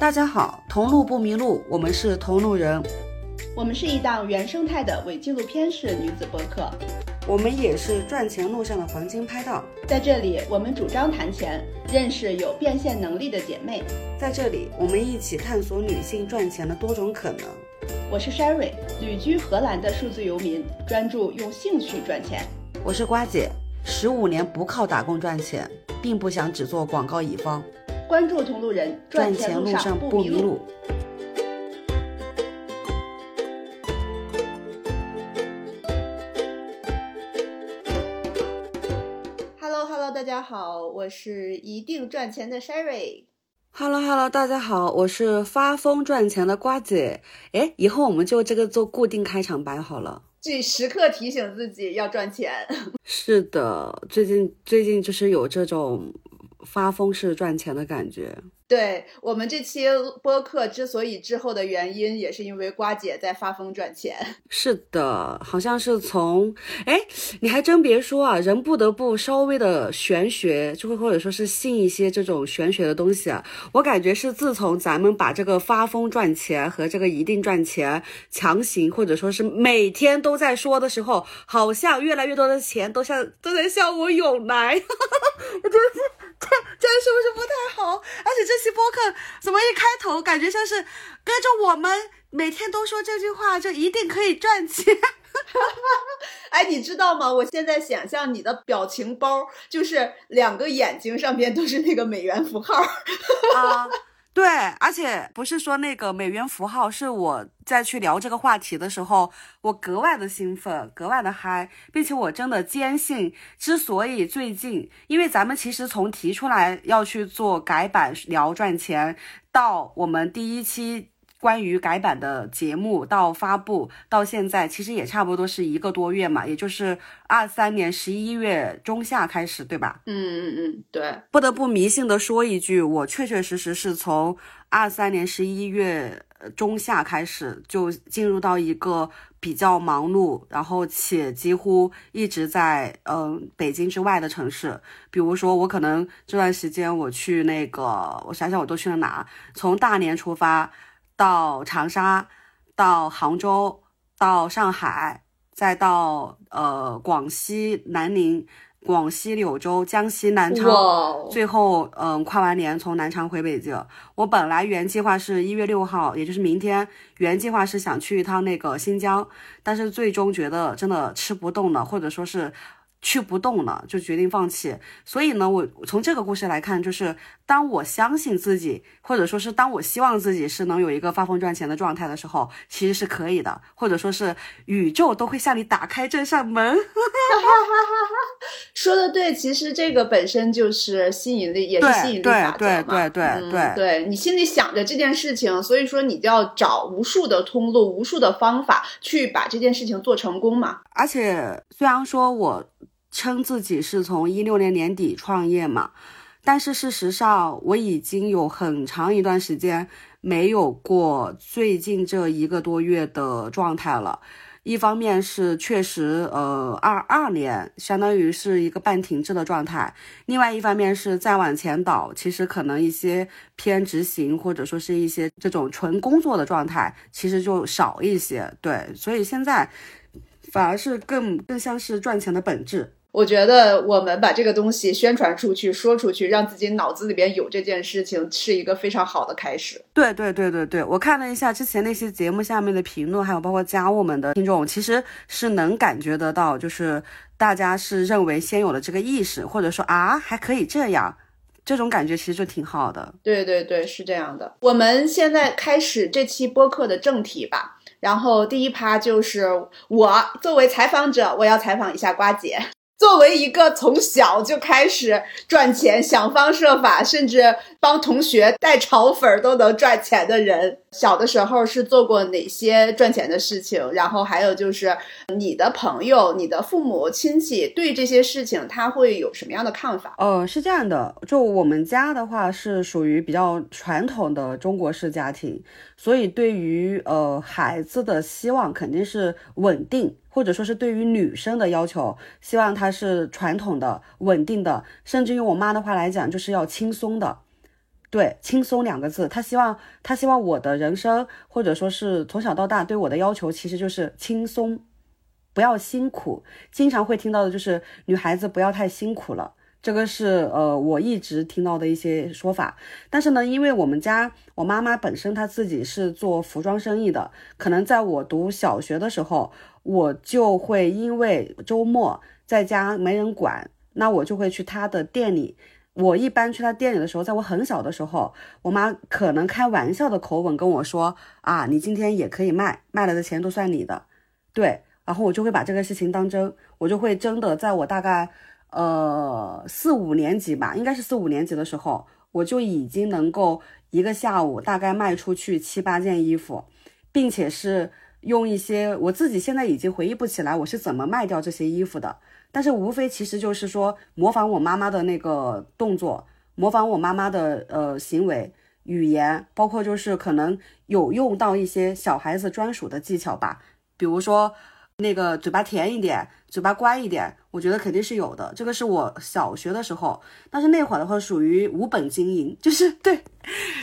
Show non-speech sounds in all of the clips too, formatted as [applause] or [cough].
大家好，同路不迷路，我们是同路人，我们是一档原生态的伪纪录片式女子播客，我们也是赚钱路上的黄金拍档。在这里，我们主张谈钱，认识有变现能力的姐妹。在这里，我们一起探索女性赚钱的多种可能。我是 Sherry，旅居荷兰的数字游民，专注用兴趣赚钱。我是瓜姐，十五年不靠打工赚钱，并不想只做广告乙方。关注同路人，赚钱路上不迷路。Hello Hello，大家好，我是一定赚钱的 Sherry。Hello Hello，大家好，我是发疯赚钱的瓜姐。哎，以后我们就这个做固定开场白好了。这时刻提醒自己要赚钱。[laughs] 是的，最近最近就是有这种。发疯式赚钱的感觉。对我们这期播客之所以滞后的原因，也是因为瓜姐在发疯赚钱。[laughs] 是的，好像是从哎，你还真别说啊，人不得不稍微的玄学，就会或者说是信一些这种玄学的东西。我感觉是自从咱们把这个发疯赚钱和这个一定赚钱强行或者说是每天都在说的时候，好像越来越多的钱都向都在向我涌来。[laughs] 我真的是 [laughs] 这这样是不是不太好？而且这。期播客怎么一开头感觉像是跟着我们每天都说这句话就一定可以赚钱？[laughs] 哎，你知道吗？我现在想象你的表情包就是两个眼睛上边都是那个美元符号 [laughs] 啊。对，而且不是说那个美元符号，是我在去聊这个话题的时候，我格外的兴奋，格外的嗨，并且我真的坚信，之所以最近，因为咱们其实从提出来要去做改版聊赚钱，到我们第一期。关于改版的节目到发布到现在，其实也差不多是一个多月嘛，也就是二三年十一月中下开始，对吧？嗯嗯嗯，对。不得不迷信的说一句，我确确实实是从二三年十一月中下开始就进入到一个比较忙碌，然后且几乎一直在嗯北京之外的城市。比如说，我可能这段时间我去那个，我想想我都去了哪？从大连出发。到长沙，到杭州，到上海，再到呃广西南宁、广西柳州、江西南昌，最后嗯跨完年从南昌回北京。我本来原计划是一月六号，也就是明天，原计划是想去一趟那个新疆，但是最终觉得真的吃不动了，或者说是。去不动了，就决定放弃。所以呢，我从这个故事来看，就是当我相信自己，或者说是当我希望自己是能有一个发疯赚钱的状态的时候，其实是可以的，或者说是宇宙都会向你打开这扇门。[laughs] 说的对，其实这个本身就是吸引力，也是吸引力法则嘛。对对对对对，对你心里想着这件事情，所以说你就要找无数的通路、无数的方法去把这件事情做成功嘛。而且虽然说我。称自己是从一六年年底创业嘛，但是事实上我已经有很长一段时间没有过最近这一个多月的状态了。一方面是确实，呃，二二年相当于是一个半停滞的状态；另外一方面是再往前倒，其实可能一些偏执行或者说是一些这种纯工作的状态，其实就少一些。对，所以现在反而是更更像是赚钱的本质。我觉得我们把这个东西宣传出去、说出去，让自己脑子里边有这件事情，是一个非常好的开始。对对对对对，我看了一下之前那些节目下面的评论，还有包括加我们的听众，其实是能感觉得到，就是大家是认为先有了这个意识，或者说啊还可以这样，这种感觉其实就挺好的。对对对，是这样的。我们现在开始这期播客的正题吧。然后第一趴就是我作为采访者，我要采访一下瓜姐。作为一个从小就开始赚钱、想方设法，甚至帮同学带炒粉都能赚钱的人，小的时候是做过哪些赚钱的事情？然后还有就是你的朋友、你的父母亲戚对这些事情他会有什么样的看法？呃，是这样的，就我们家的话是属于比较传统的中国式家庭，所以对于呃孩子的希望肯定是稳定。或者说是对于女生的要求，希望她是传统的、稳定的，甚至用我妈的话来讲，就是要轻松的。对，轻松两个字，她希望她希望我的人生或者说是从小到大对我的要求其实就是轻松，不要辛苦。经常会听到的就是女孩子不要太辛苦了，这个是呃我一直听到的一些说法。但是呢，因为我们家我妈妈本身她自己是做服装生意的，可能在我读小学的时候，我就会因为周末在家没人管，那我就会去他的店里。我一般去他店里的时候，在我很小的时候，我妈可能开玩笑的口吻跟我说：“啊，你今天也可以卖，卖了的钱都算你的。”对，然后我就会把这个事情当真，我就会真的在我大概呃四五年级吧，应该是四五年级的时候，我就已经能够一个下午大概卖出去七八件衣服，并且是用一些我自己现在已经回忆不起来我是怎么卖掉这些衣服的。但是无非其实就是说模仿我妈妈的那个动作，模仿我妈妈的呃行为、语言，包括就是可能有用到一些小孩子专属的技巧吧，比如说。那个嘴巴甜一点，嘴巴乖一点，我觉得肯定是有的。这个是我小学的时候，但是那会儿的话属于无本经营，[laughs] 就是对，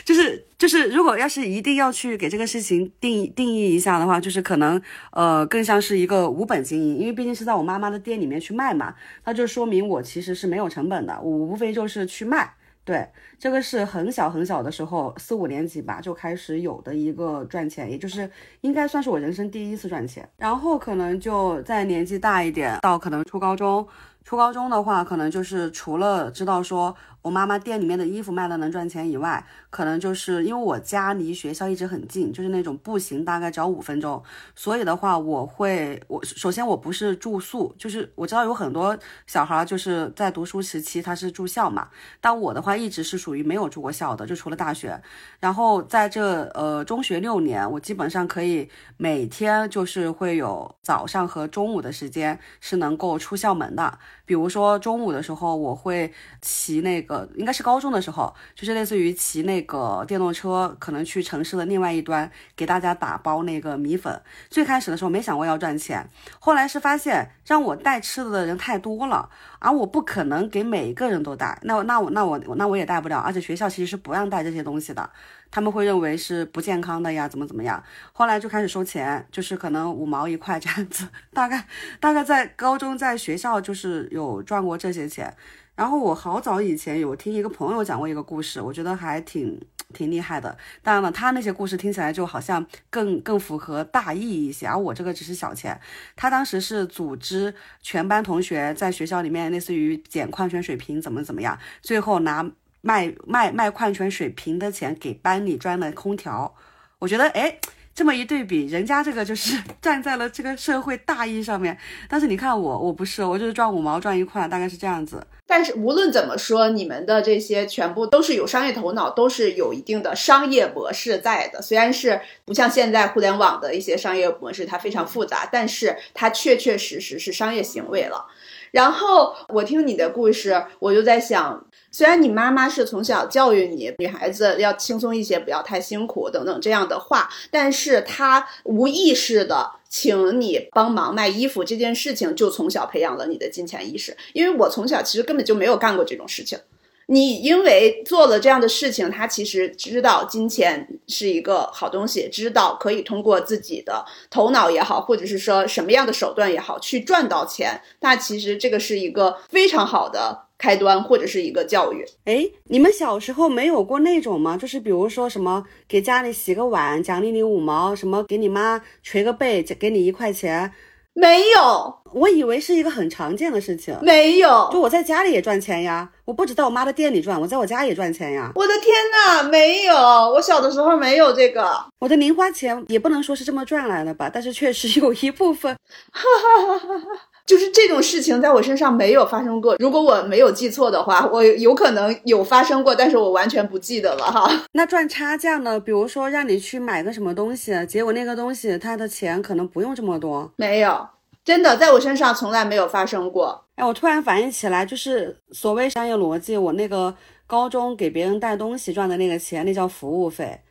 就是就是，如果要是一定要去给这个事情定定义一下的话，就是可能呃更像是一个无本经营，因为毕竟是在我妈妈的店里面去卖嘛，那就说明我其实是没有成本的，我无非就是去卖。对，这个是很小很小的时候，四五年级吧就开始有的一个赚钱，也就是应该算是我人生第一次赚钱。然后可能就在年纪大一点，到可能初高中，初高中的话，可能就是除了知道说。我妈妈店里面的衣服卖了能赚钱以外，可能就是因为我家离学校一直很近，就是那种步行大概只要五分钟，所以的话，我会我首先我不是住宿，就是我知道有很多小孩就是在读书时期他是住校嘛，但我的话一直是属于没有住过校的，就除了大学，然后在这呃中学六年，我基本上可以每天就是会有早上和中午的时间是能够出校门的，比如说中午的时候我会骑那个。应该是高中的时候，就是类似于骑那个电动车，可能去城市的另外一端给大家打包那个米粉。最开始的时候没想过要赚钱，后来是发现让我带吃的的人太多了，而我不可能给每一个人都带，那那我那我那我也带不了，而且学校其实是不让带这些东西的，他们会认为是不健康的呀，怎么怎么样。后来就开始收钱，就是可能五毛一块这样子，[laughs] 大概大概在高中在学校就是有赚过这些钱。然后我好早以前有听一个朋友讲过一个故事，我觉得还挺挺厉害的。当然了，他那些故事听起来就好像更更符合大意一些，而我这个只是小钱。他当时是组织全班同学在学校里面，类似于捡矿泉水瓶，怎么怎么样，最后拿卖卖卖矿泉水瓶的钱给班里装了空调。我觉得，哎。这么一对比，人家这个就是 [laughs] 站在了这个社会大义上面，但是你看我，我不是，我就是赚五毛赚一块，大概是这样子。但是无论怎么说，你们的这些全部都是有商业头脑，都是有一定的商业模式在的。虽然是不像现在互联网的一些商业模式，它非常复杂，但是它确确实实是商业行为了。然后我听你的故事，我就在想。虽然你妈妈是从小教育你女孩子要轻松一些，不要太辛苦等等这样的话，但是她无意识的请你帮忙卖衣服这件事情，就从小培养了你的金钱意识。因为我从小其实根本就没有干过这种事情。你因为做了这样的事情，他其实知道金钱是一个好东西，知道可以通过自己的头脑也好，或者是说什么样的手段也好去赚到钱。那其实这个是一个非常好的。开端或者是一个教育，哎，你们小时候没有过那种吗？就是比如说什么给家里洗个碗奖励你五毛，什么给你妈捶个背给你一块钱，没有。我以为是一个很常见的事情，没有。就我在家里也赚钱呀，我不止在我妈的店里赚，我在我家也赚钱呀。我的天呐，没有，我小的时候没有这个。我的零花钱也不能说是这么赚来的吧，但是确实有一部分。[laughs] 就是这种事情在我身上没有发生过。如果我没有记错的话，我有可能有发生过，但是我完全不记得了哈。[laughs] 那赚差价呢？比如说让你去买个什么东西，结果那个东西它的钱可能不用这么多。没有，真的在我身上从来没有发生过。哎，我突然反应起来，就是所谓商业逻辑，我那个高中给别人带东西赚的那个钱，那叫服务费。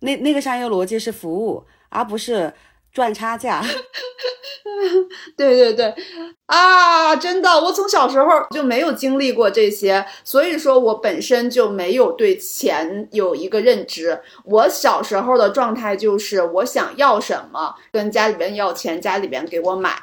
那那个商业逻辑是服务，而不是。赚差价。[laughs] 对对对，啊，真的，我从小时候就没有经历过这些，所以说我本身就没有对钱有一个认知。我小时候的状态就是我想要什么，跟家里边要钱，家里边给我买。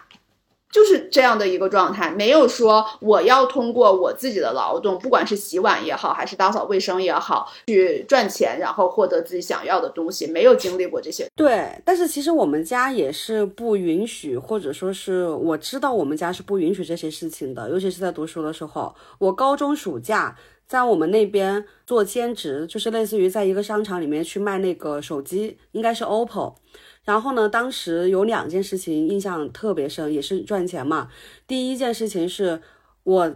就是这样的一个状态，没有说我要通过我自己的劳动，不管是洗碗也好，还是打扫卫生也好，去赚钱，然后获得自己想要的东西，没有经历过这些。对，但是其实我们家也是不允许，或者说是我知道我们家是不允许这些事情的，尤其是在读书的时候，我高中暑假在我们那边做兼职，就是类似于在一个商场里面去卖那个手机，应该是 OPPO。然后呢，当时有两件事情印象特别深，也是赚钱嘛。第一件事情是我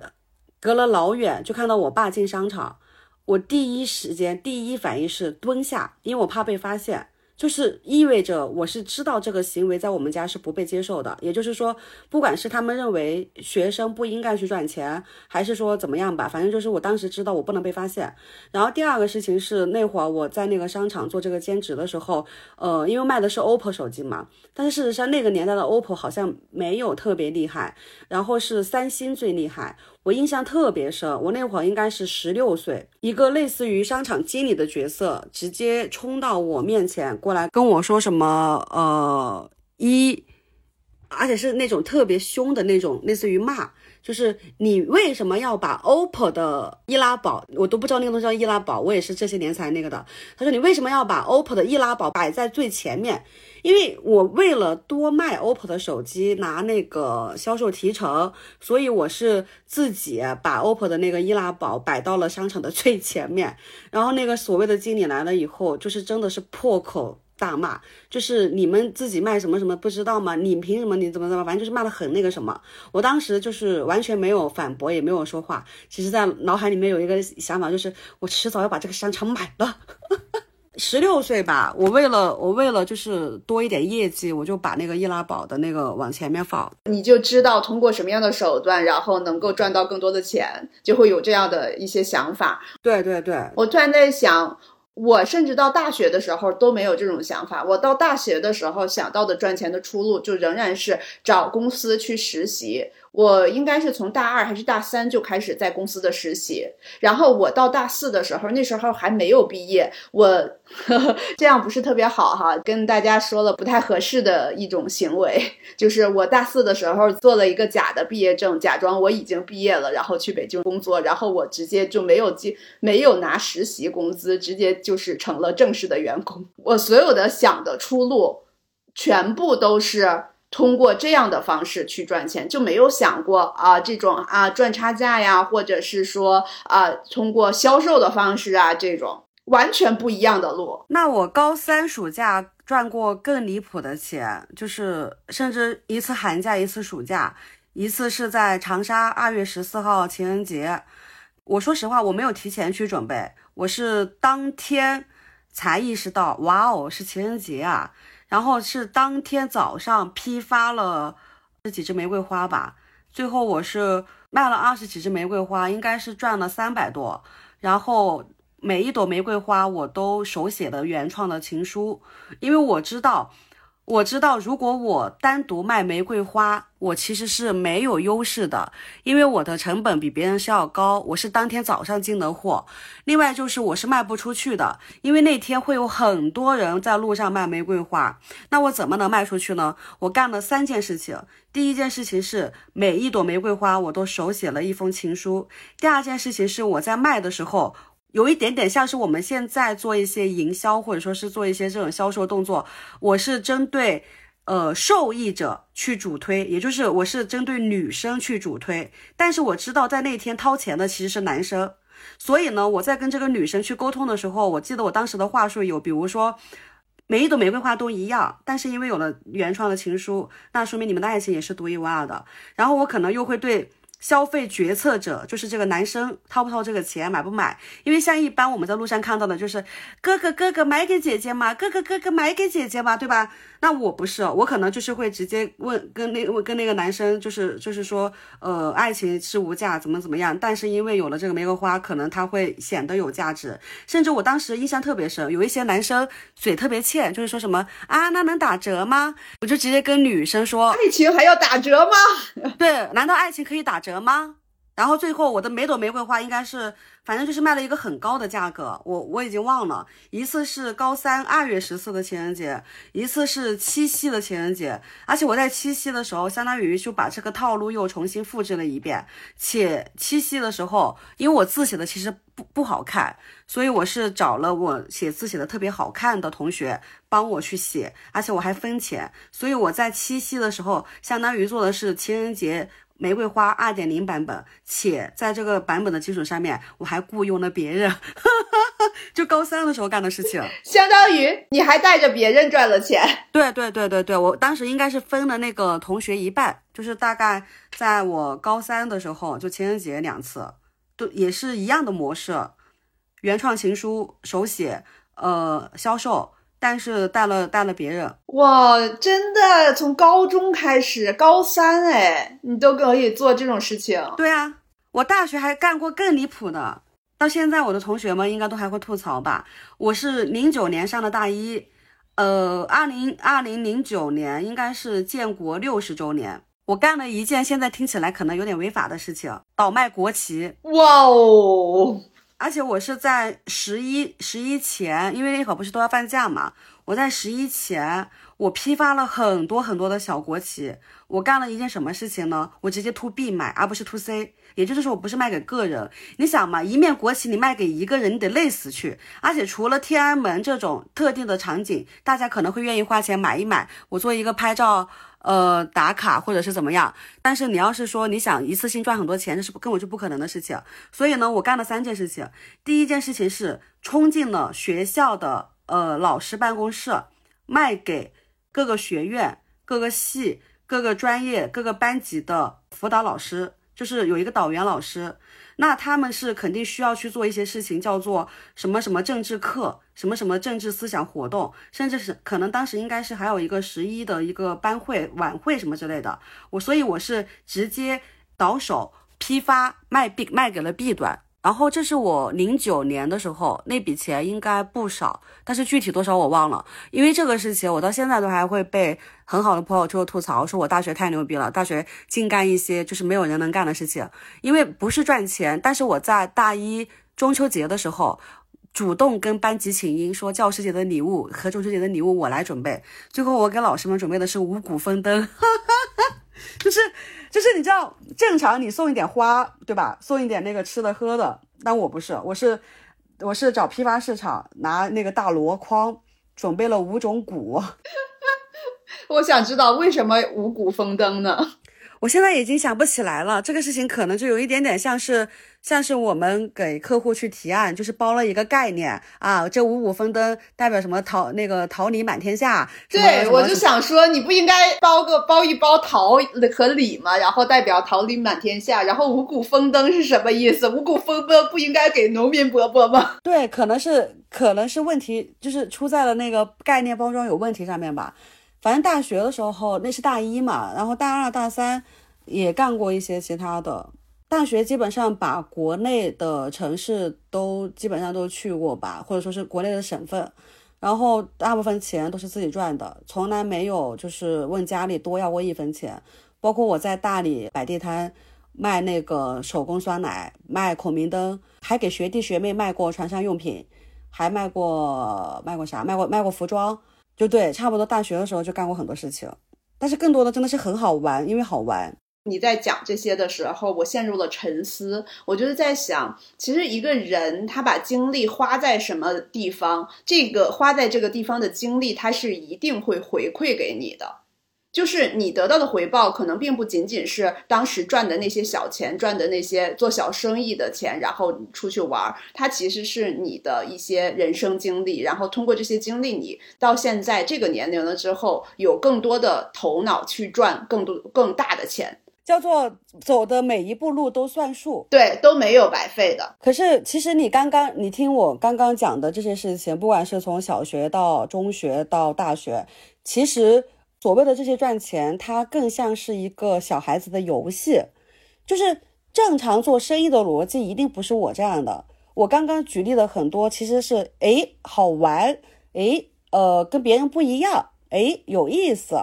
隔了老远就看到我爸进商场，我第一时间第一反应是蹲下，因为我怕被发现。就是意味着我是知道这个行为在我们家是不被接受的，也就是说，不管是他们认为学生不应该去赚钱，还是说怎么样吧，反正就是我当时知道我不能被发现。然后第二个事情是那会儿我在那个商场做这个兼职的时候，呃，因为卖的是 OPPO 手机嘛，但是事实上那个年代的 OPPO 好像没有特别厉害，然后是三星最厉害。我印象特别深，我那会儿应该是十六岁，一个类似于商场经理的角色，直接冲到我面前过来跟我说什么，呃，一，而且是那种特别凶的那种，类似于骂。就是你为什么要把 OPPO 的易拉宝，我都不知道那个东西叫易拉宝，我也是这些年才那个的。他说你为什么要把 OPPO 的易拉宝摆在最前面？因为我为了多卖 OPPO 的手机拿那个销售提成，所以我是自己把 OPPO 的那个易拉宝摆到了商场的 [laughs] 最前面。然后那个所谓的经理来了以后，就是真的是破口。大骂就是你们自己卖什么什么不知道吗？你凭什么？你怎么怎么？反正就是骂的很那个什么。我当时就是完全没有反驳，也没有说话。其实，在脑海里面有一个想法，就是我迟早要把这个商场买了。[laughs] 十六岁吧，我为了我为了就是多一点业绩，我就把那个易拉宝的那个往前面放。你就知道通过什么样的手段，然后能够赚到更多的钱，就会有这样的一些想法。对对对，我突然在想。我甚至到大学的时候都没有这种想法。我到大学的时候想到的赚钱的出路，就仍然是找公司去实习。我应该是从大二还是大三就开始在公司的实习，然后我到大四的时候，那时候还没有毕业。我呵呵 [laughs] 这样不是特别好哈，跟大家说了不太合适的一种行为，就是我大四的时候做了一个假的毕业证，假装我已经毕业了，然后去北京工作，然后我直接就没有进，没有拿实习工资，直接就是成了正式的员工。我所有的想的出路，全部都是。通过这样的方式去赚钱，就没有想过啊，这种啊赚差价呀，或者是说啊通过销售的方式啊，这种完全不一样的路。那我高三暑假赚过更离谱的钱，就是甚至一次寒假，一次暑假，一次是在长沙二月十四号情人节。我说实话，我没有提前去准备，我是当天才意识到，哇哦，是情人节啊。然后是当天早上批发了十几支玫瑰花吧，最后我是卖了二十几支玫瑰花，应该是赚了三百多。然后每一朵玫瑰花我都手写的原创的情书，因为我知道。我知道，如果我单独卖玫瑰花，我其实是没有优势的，因为我的成本比别人是要高。我是当天早上进的货，另外就是我是卖不出去的，因为那天会有很多人在路上卖玫瑰花。那我怎么能卖出去呢？我干了三件事情。第一件事情是每一朵玫瑰花我都手写了一封情书。第二件事情是我在卖的时候。有一点点像是我们现在做一些营销，或者说是做一些这种销售动作，我是针对呃受益者去主推，也就是我是针对女生去主推。但是我知道在那天掏钱的其实是男生，所以呢，我在跟这个女生去沟通的时候，我记得我当时的话术有，比如说每一朵玫瑰花都一样，但是因为有了原创的情书，那说明你们的爱情也是独一无二的。然后我可能又会对。消费决策者就是这个男生掏不掏这个钱，买不买？因为像一般我们在路上看到的，就是哥哥哥哥买给姐姐嘛，哥哥哥哥买给姐姐嘛，对吧？那我不是，我可能就是会直接问跟那问跟那个男生，就是就是说，呃，爱情是无价，怎么怎么样？但是因为有了这个玫瑰花，可能他会显得有价值。甚至我当时印象特别深，有一些男生嘴特别欠，就是说什么啊，那能打折吗？我就直接跟女生说，[laughs] 爱情还要打折吗？[laughs] 对，难道爱情可以打折吗？然后最后我的每朵玫瑰花应该是，反正就是卖了一个很高的价格，我我已经忘了。一次是高三二月十四的情人节，一次是七夕的情人节，而且我在七夕的时候，相当于就把这个套路又重新复制了一遍。且七夕的时候，因为我字写的其实不不好看，所以我是找了我写字写的特别好看的同学帮我去写，而且我还分钱，所以我在七夕的时候，相当于做的是情人节。玫瑰花二点零版本，且在这个版本的基础上面，我还雇佣了别人，[laughs] 就高三的时候干的事情，相当于你还带着别人赚了钱。对对对对对，我当时应该是分了那个同学一半，就是大概在我高三的时候，就情人节两次，都也是一样的模式，原创情书手写，呃，销售。但是带了带了别人哇，真的从高中开始，高三哎，你都可以做这种事情。对啊，我大学还干过更离谱的，到现在我的同学们应该都还会吐槽吧。我是零九年上的大一，呃，二零二零零九年应该是建国六十周年，我干了一件现在听起来可能有点违法的事情，倒卖国旗。哇哦！而且我是在十一十一前，因为那会儿不是都要放假嘛，我在十一前，我批发了很多很多的小国旗。我干了一件什么事情呢？我直接 to B 买，而不是 to C，也就是说我不是卖给个人。你想嘛，一面国旗你卖给一个人，你得累死去。而且除了天安门这种特定的场景，大家可能会愿意花钱买一买，我做一个拍照。呃，打卡或者是怎么样？但是你要是说你想一次性赚很多钱，这是根本就不可能的事情。所以呢，我干了三件事情。第一件事情是冲进了学校的呃老师办公室，卖给各个学院、各个系、各个专业、各个班级的辅导老师，就是有一个导员老师。那他们是肯定需要去做一些事情，叫做什么什么政治课，什么什么政治思想活动，甚至是可能当时应该是还有一个十一的一个班会晚会什么之类的。我所以我是直接倒手批发卖 B 卖给了 B 端。然后这是我零九年的时候，那笔钱应该不少，但是具体多少我忘了。因为这个事情，我到现在都还会被很好的朋友就吐槽，说我大学太牛逼了，大学净干一些就是没有人能干的事情。因为不是赚钱，但是我在大一中秋节的时候，主动跟班级请缨，说教师节的礼物和中秋节的礼物我来准备。最后我给老师们准备的是五谷丰登，[laughs] 就是。就是你知道，正常你送一点花，对吧？送一点那个吃的喝的，但我不是，我是我是找批发市场拿那个大箩筐，准备了五种谷。[laughs] 我想知道为什么五谷丰登呢？我现在已经想不起来了，这个事情可能就有一点点像是。像是我们给客户去提案，就是包了一个概念啊，这五谷丰登代表什么桃那个桃李满天下。对，我就想说，你不应该包个包一包桃和李吗？然后代表桃李满天下，然后五谷丰登是什么意思？五谷丰登不应该给农民伯伯吗？[laughs] 对，可能是可能是问题就是出在了那个概念包装有问题上面吧。反正大学的时候那是大一嘛，然后大二大三也干过一些其他的。大学基本上把国内的城市都基本上都去过吧，或者说是国内的省份，然后大部分钱都是自己赚的，从来没有就是问家里多要过一分钱。包括我在大理摆地摊卖那个手工酸奶，卖孔明灯，还给学弟学妹卖过床上用品，还卖过卖过啥？卖过卖过服装，就对，差不多大学的时候就干过很多事情，但是更多的真的是很好玩，因为好玩。你在讲这些的时候，我陷入了沉思。我就是在想，其实一个人他把精力花在什么地方，这个花在这个地方的精力，他是一定会回馈给你的。就是你得到的回报，可能并不仅仅是当时赚的那些小钱，赚的那些做小生意的钱，然后你出去玩儿。它其实是你的一些人生经历，然后通过这些经历，你到现在这个年龄了之后，有更多的头脑去赚更多更大的钱。叫做走的每一步路都算数，对，都没有白费的。可是其实你刚刚你听我刚刚讲的这些事情，不管是从小学到中学到大学，其实所谓的这些赚钱，它更像是一个小孩子的游戏，就是正常做生意的逻辑一定不是我这样的。我刚刚举例的很多其实是哎好玩，哎呃跟别人不一样，哎有意思。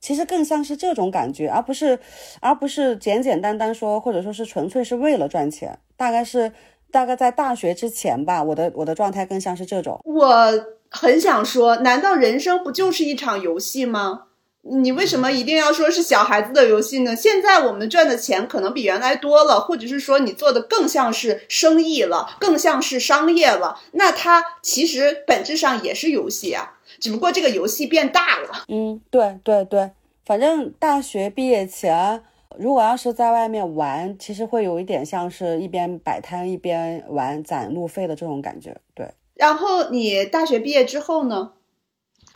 其实更像是这种感觉，而不是，而不是简简单单说，或者说是纯粹是为了赚钱。大概是，大概在大学之前吧，我的我的状态更像是这种。我很想说，难道人生不就是一场游戏吗？你为什么一定要说是小孩子的游戏呢？现在我们赚的钱可能比原来多了，或者是说你做的更像是生意了，更像是商业了。那它其实本质上也是游戏啊。只不过这个游戏变大了。嗯，对对对，反正大学毕业前，如果要是在外面玩，其实会有一点像是一边摆摊一边玩攒路费的这种感觉。对。然后你大学毕业之后呢，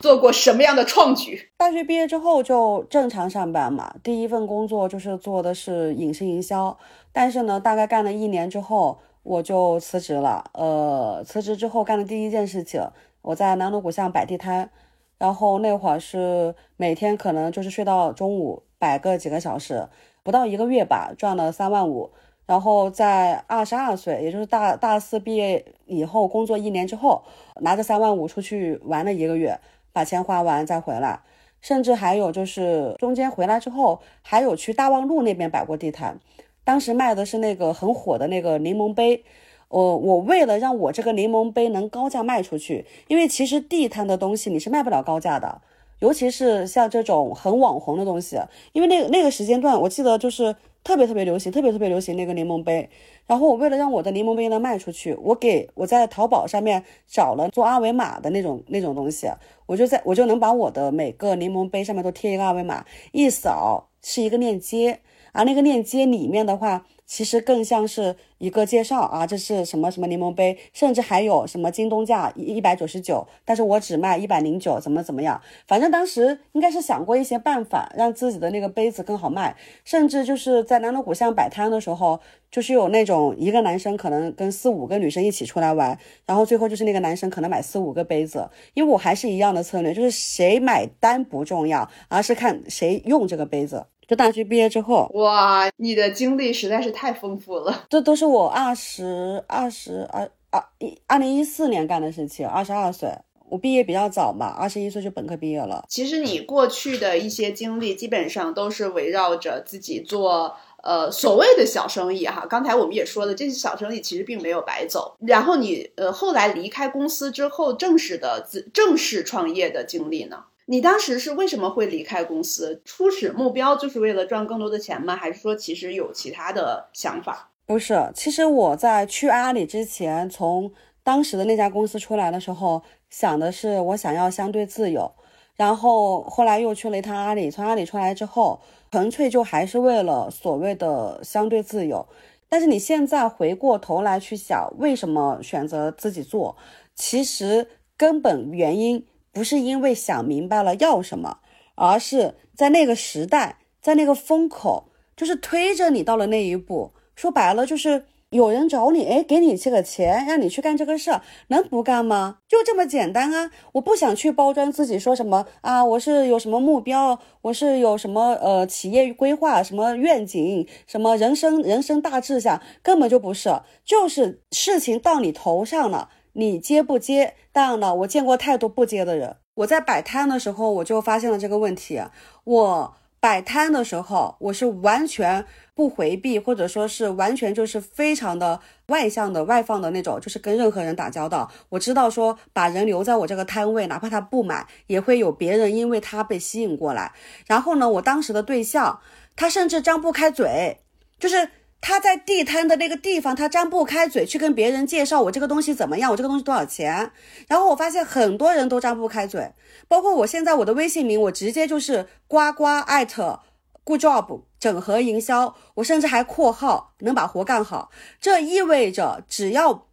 做过什么样的创举？大学毕业之后就正常上班嘛，第一份工作就是做的是影视营销，但是呢，大概干了一年之后，我就辞职了。呃，辞职之后干的第一件事情。我在南锣鼓巷摆地摊，然后那会儿是每天可能就是睡到中午，摆个几个小时，不到一个月吧，赚了三万五。然后在二十二岁，也就是大大四毕业以后，工作一年之后，拿着三万五出去玩了一个月，把钱花完再回来。甚至还有就是中间回来之后，还有去大望路那边摆过地摊，当时卖的是那个很火的那个柠檬杯。我我为了让我这个柠檬杯能高价卖出去，因为其实地摊的东西你是卖不了高价的，尤其是像这种很网红的东西，因为那个那个时间段我记得就是特别特别流行，特别特别流行那个柠檬杯。然后我为了让我的柠檬杯能卖出去，我给我在淘宝上面找了做二维码的那种那种东西，我就在我就能把我的每个柠檬杯上面都贴一个二维码，一扫是一个链接，而那个链接里面的话。其实更像是一个介绍啊，这是什么什么柠檬杯，甚至还有什么京东价一一百九十九，但是我只卖一百零九，怎么怎么样？反正当时应该是想过一些办法，让自己的那个杯子更好卖，甚至就是在南锣鼓巷摆摊的时候，就是有那种一个男生可能跟四五个女生一起出来玩，然后最后就是那个男生可能买四五个杯子，因为我还是一样的策略，就是谁买单不重要，而是看谁用这个杯子。就大学毕业之后，哇，你的经历实在是太丰富了。[laughs] 这都是我二十二十二二一二零一四年干的事情，二十二岁，我毕业比较早嘛，二十一岁就本科毕业了。其实你过去的一些经历，基本上都是围绕着自己做呃所谓的小生意哈。刚才我们也说了，这些小生意其实并没有白走。然后你呃后来离开公司之后，正式的自正式创业的经历呢？你当时是为什么会离开公司？初始目标就是为了赚更多的钱吗？还是说其实有其他的想法？不是，其实我在去阿里之前，从当时的那家公司出来的时候，想的是我想要相对自由。然后后来又去了一趟阿里，从阿里出来之后，纯粹就还是为了所谓的相对自由。但是你现在回过头来去想，为什么选择自己做？其实根本原因。不是因为想明白了要什么，而是在那个时代，在那个风口，就是推着你到了那一步。说白了，就是有人找你，哎，给你这个钱，让你去干这个事儿，能不干吗？就这么简单啊！我不想去包装自己，说什么啊，我是有什么目标，我是有什么呃企业规划，什么愿景，什么人生人生大志向，根本就不是，就是事情到你头上了。你接不接？当然了，我见过太多不接的人。我在摆摊的时候，我就发现了这个问题。我摆摊的时候，我是完全不回避，或者说是完全就是非常的外向的、外放的那种，就是跟任何人打交道。我知道说，把人留在我这个摊位，哪怕他不买，也会有别人因为他被吸引过来。然后呢，我当时的对象，他甚至张不开嘴，就是。他在地摊的那个地方，他张不开嘴去跟别人介绍我这个东西怎么样，我这个东西多少钱。然后我发现很多人都张不开嘴，包括我现在我的微信名，我直接就是呱呱艾特 good job 整合营销，我甚至还括号能把活干好。这意味着只要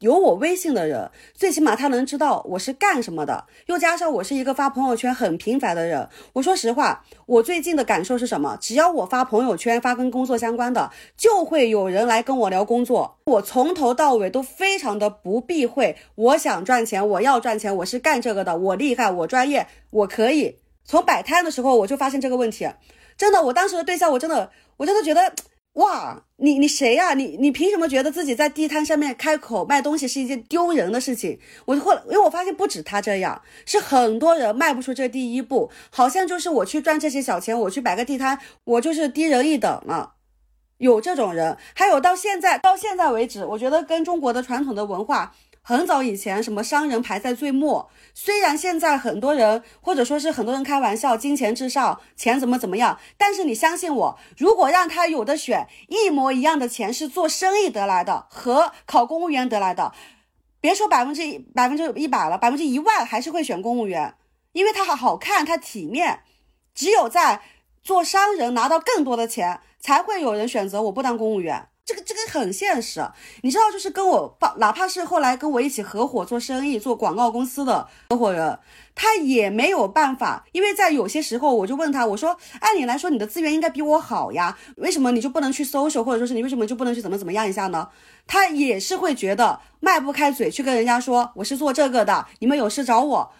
有我微信的人，最起码他能知道我是干什么的。又加上我是一个发朋友圈很频繁的人，我说实话，我最近的感受是什么？只要我发朋友圈发跟工作相关的，就会有人来跟我聊工作。我从头到尾都非常的不避讳，我想赚钱，我要赚钱，我是干这个的，我厉害，我专业，我可以。从摆摊的时候我就发现这个问题，真的，我当时的对象，我真的，我真的觉得。哇，你你谁呀？你你凭什么觉得自己在地摊上面开口卖东西是一件丢人的事情？我后来，因为我发现不止他这样，是很多人迈不出这第一步，好像就是我去赚这些小钱，我去摆个地摊，我就是低人一等了。有这种人，还有到现在到现在为止，我觉得跟中国的传统的文化。很早以前，什么商人排在最末。虽然现在很多人或者说是很多人开玩笑，金钱至上，钱怎么怎么样。但是你相信我，如果让他有的选，一模一样的钱是做生意得来的和考公务员得来的，别说百分之一百分之一百了，百分之一万还是会选公务员，因为他好好看，他体面。只有在做商人拿到更多的钱，才会有人选择我不当公务员。这个这个很现实，你知道，就是跟我爸，哪怕是后来跟我一起合伙做生意、做广告公司的合伙人，他也没有办法，因为在有些时候，我就问他，我说，按理来说，你的资源应该比我好呀，为什么你就不能去 social，或者说是你为什么就不能去怎么怎么样一下呢？他也是会觉得迈不开嘴去跟人家说我是做这个的，你们有事找我。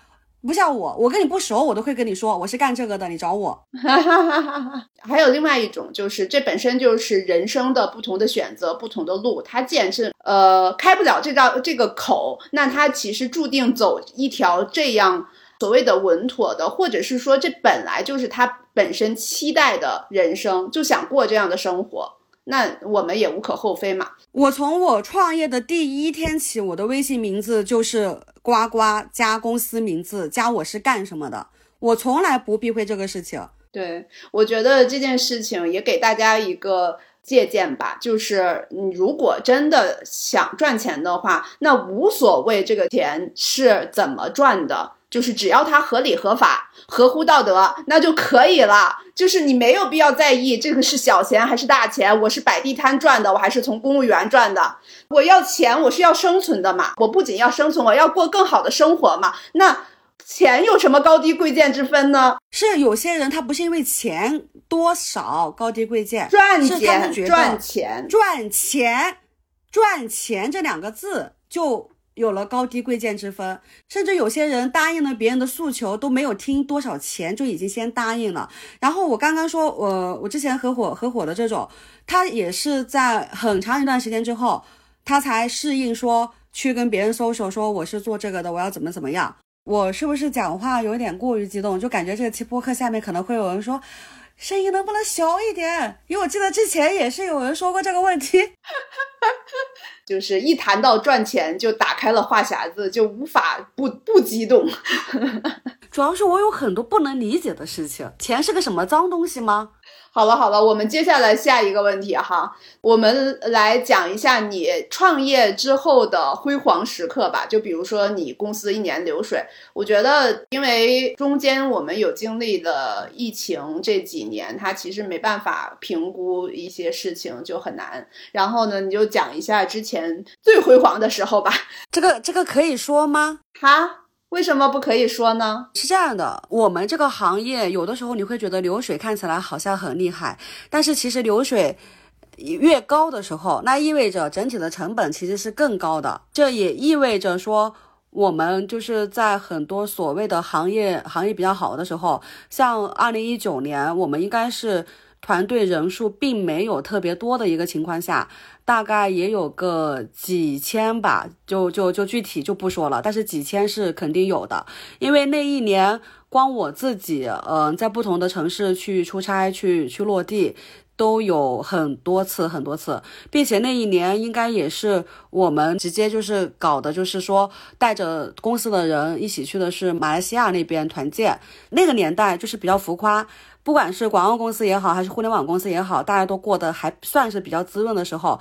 不像我，我跟你不熟，我都会跟你说我是干这个的，你找我。[laughs] 还有另外一种，就是这本身就是人生的不同的选择，不同的路。他既然是呃开不了这道这个口，那他其实注定走一条这样所谓的稳妥的，或者是说这本来就是他本身期待的人生，就想过这样的生活。那我们也无可厚非嘛。我从我创业的第一天起，我的微信名字就是呱呱加公司名字加我是干什么的，我从来不避讳这个事情。对，我觉得这件事情也给大家一个借鉴吧，就是你如果真的想赚钱的话，那无所谓这个钱是怎么赚的。就是只要它合理合法、合乎道德，那就可以了。就是你没有必要在意这个是小钱还是大钱，我是摆地摊赚的，我还是从公务员赚的。我要钱，我是要生存的嘛。我不仅要生存，我要过更好的生活嘛。那钱有什么高低贵贱之分呢？是有些人他不是因为钱多少高低贵贱，赚钱赚钱赚钱赚钱这两个字就。有了高低贵贱之分，甚至有些人答应了别人的诉求，都没有听多少钱就已经先答应了。然后我刚刚说，我我之前合伙合伙的这种，他也是在很长一段时间之后，他才适应说去跟别人搜索，说我是做这个的，我要怎么怎么样。我是不是讲话有点过于激动？就感觉这期播客下面可能会有人说，声音能不能小一点？因为我记得之前也是有人说过这个问题。[laughs] 就是一谈到赚钱，就打开了话匣子，就无法不不激动。主要是我有很多不能理解的事情，钱是个什么脏东西吗？好了好了，我们接下来下一个问题哈，我们来讲一下你创业之后的辉煌时刻吧。就比如说你公司一年流水，我觉得因为中间我们有经历了疫情这几年，它其实没办法评估一些事情就很难。然后呢，你就讲一下之前最辉煌的时候吧。这个这个可以说吗？哈？为什么不可以说呢？是这样的，我们这个行业有的时候你会觉得流水看起来好像很厉害，但是其实流水越高的时候，那意味着整体的成本其实是更高的。这也意味着说，我们就是在很多所谓的行业行业比较好的时候，像二零一九年，我们应该是团队人数并没有特别多的一个情况下。大概也有个几千吧，就就就具体就不说了，但是几千是肯定有的，因为那一年光我自己，嗯，在不同的城市去出差去去落地，都有很多次很多次，并且那一年应该也是我们直接就是搞的，就是说带着公司的人一起去的是马来西亚那边团建，那个年代就是比较浮夸。不管是广告公司也好，还是互联网公司也好，大家都过得还算是比较滋润的时候，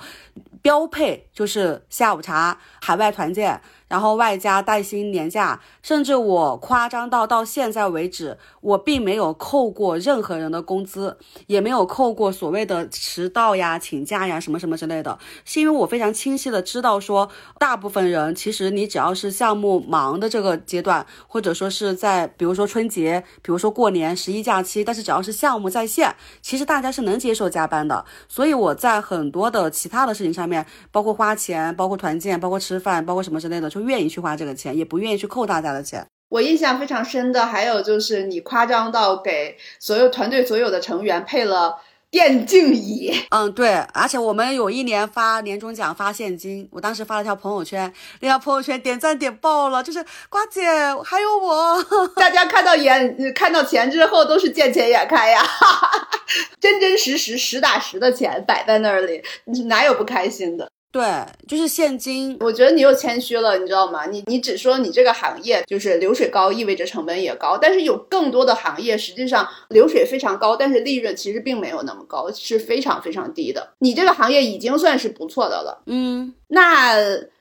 标配就是下午茶、海外团建。然后外加带薪年假，甚至我夸张到到现在为止，我并没有扣过任何人的工资，也没有扣过所谓的迟到呀、请假呀什么什么之类的。是因为我非常清晰的知道，说大部分人其实你只要是项目忙的这个阶段，或者说是在比如说春节、比如说过年、十一假期，但是只要是项目在线，其实大家是能接受加班的。所以我在很多的其他的事情上面，包括花钱、包括团建、包括吃饭、包括什么之类的，不愿意去花这个钱，也不愿意去扣大家的钱。我印象非常深的还有就是你夸张到给所有团队所有的成员配了电竞椅。嗯，对，而且我们有一年发年终奖发现金，我当时发了条朋友圈，那条朋友圈点赞点爆了，就是瓜姐还有我，大家看到眼看到钱之后都是见钱眼开呀，[laughs] 真真实实实打实的钱摆在那里，哪有不开心的？对，就是现金。我觉得你又谦虚了，你知道吗？你你只说你这个行业就是流水高，意味着成本也高。但是有更多的行业，实际上流水非常高，但是利润其实并没有那么高，是非常非常低的。你这个行业已经算是不错的了。嗯，那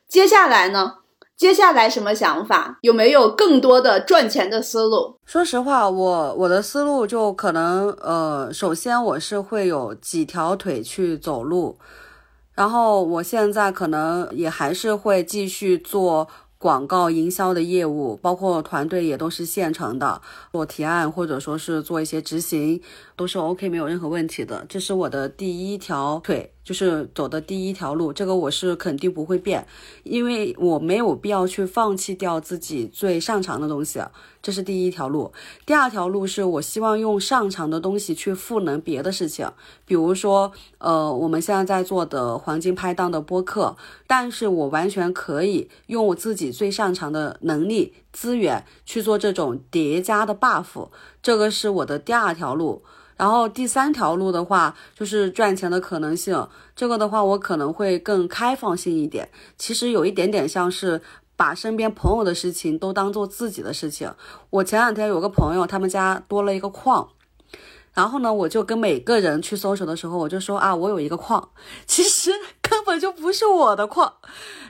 接下来呢？接下来什么想法？有没有更多的赚钱的思路？说实话，我我的思路就可能呃，首先我是会有几条腿去走路。然后我现在可能也还是会继续做广告营销的业务，包括团队也都是现成的，做提案或者说是做一些执行。都是 OK，没有任何问题的。这是我的第一条腿。就是走的第一条路，这个我是肯定不会变，因为我没有必要去放弃掉自己最擅长的东西，这是第一条路。第二条路是我希望用擅长的东西去赋能别的事情，比如说，呃，我们现在在做的黄金拍档的播客，但是我完全可以用我自己最擅长的能力资源去做这种叠加的 buff，这个是我的第二条路。然后第三条路的话，就是赚钱的可能性。这个的话，我可能会更开放性一点。其实有一点点像是把身边朋友的事情都当做自己的事情。我前两天有个朋友，他们家多了一个矿，然后呢，我就跟每个人去搜索的时候，我就说啊，我有一个矿，[laughs] 其实根本就不是我的矿，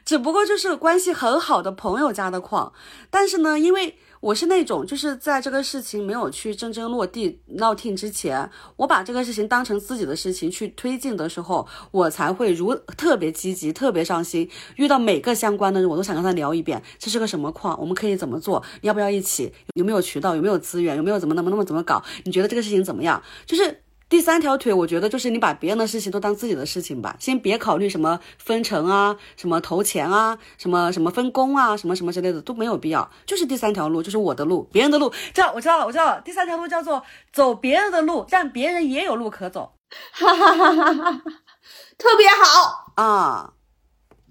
只不过就是关系很好的朋友家的矿。但是呢，因为我是那种，就是在这个事情没有去真正落地、闹听之前，我把这个事情当成自己的事情去推进的时候，我才会如特别积极、特别上心。遇到每个相关的人，我都想跟他聊一遍，这是个什么矿，我们可以怎么做，要不要一起？有没有渠道？有没有资源？有没有怎么那么那么怎么搞？你觉得这个事情怎么样？就是。第三条腿，我觉得就是你把别人的事情都当自己的事情吧，先别考虑什么分成啊，什么投钱啊，什么什么分工啊，什么什么之类的都没有必要。就是第三条路，就是我的路，别人的路。这样我知道了，我知道了。第三条路叫做走别人的路，让别人也有路可走。哈哈哈哈哈哈，特别好啊。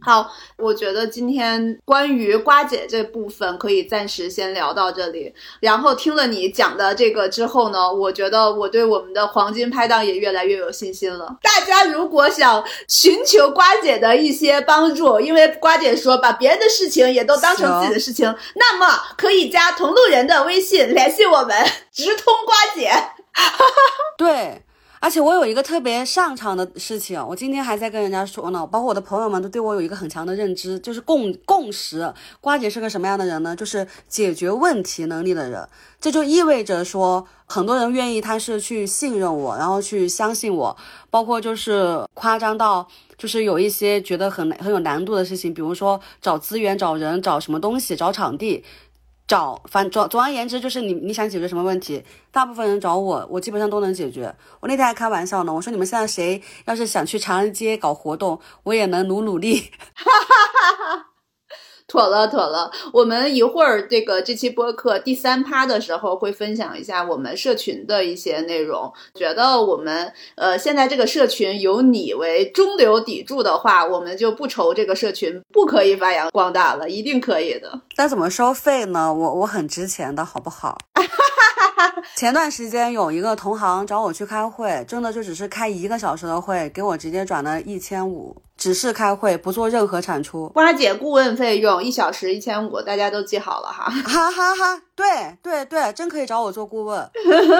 好，我觉得今天关于瓜姐这部分可以暂时先聊到这里。然后听了你讲的这个之后呢，我觉得我对我们的黄金拍档也越来越有信心了。大家如果想寻求瓜姐的一些帮助，因为瓜姐说把别人的事情也都当成自己的事情，那么可以加同路人的微信联系我们，直通瓜姐。[laughs] 对。而且我有一个特别擅长的事情，我今天还在跟人家说呢，包括我的朋友们都对我有一个很强的认知，就是共共识。瓜姐是个什么样的人呢？就是解决问题能力的人。这就意味着说，很多人愿意他是去信任我，然后去相信我。包括就是夸张到，就是有一些觉得很很有难度的事情，比如说找资源、找人、找什么东西、找场地。找反总总而言之，就是你你想解决什么问题，大部分人找我，我基本上都能解决。我那天还开玩笑呢，我说你们现在谁要是想去长安街搞活动，我也能努努力。哈哈哈哈 [laughs] 妥了妥了，我们一会儿这个这期播客第三趴的时候会分享一下我们社群的一些内容。觉得我们呃现在这个社群有你为中流砥柱的话，我们就不愁这个社群不可以发扬光大了，一定可以的。但怎么收费呢？我我很值钱的好不好？[laughs] 前段时间有一个同行找我去开会，真的就只是开一个小时的会，给我直接转了一千五。只是开会，不做任何产出。花姐顾问费用一小时一千五，大家都记好了哈。哈哈哈，对对对，真可以找我做顾问。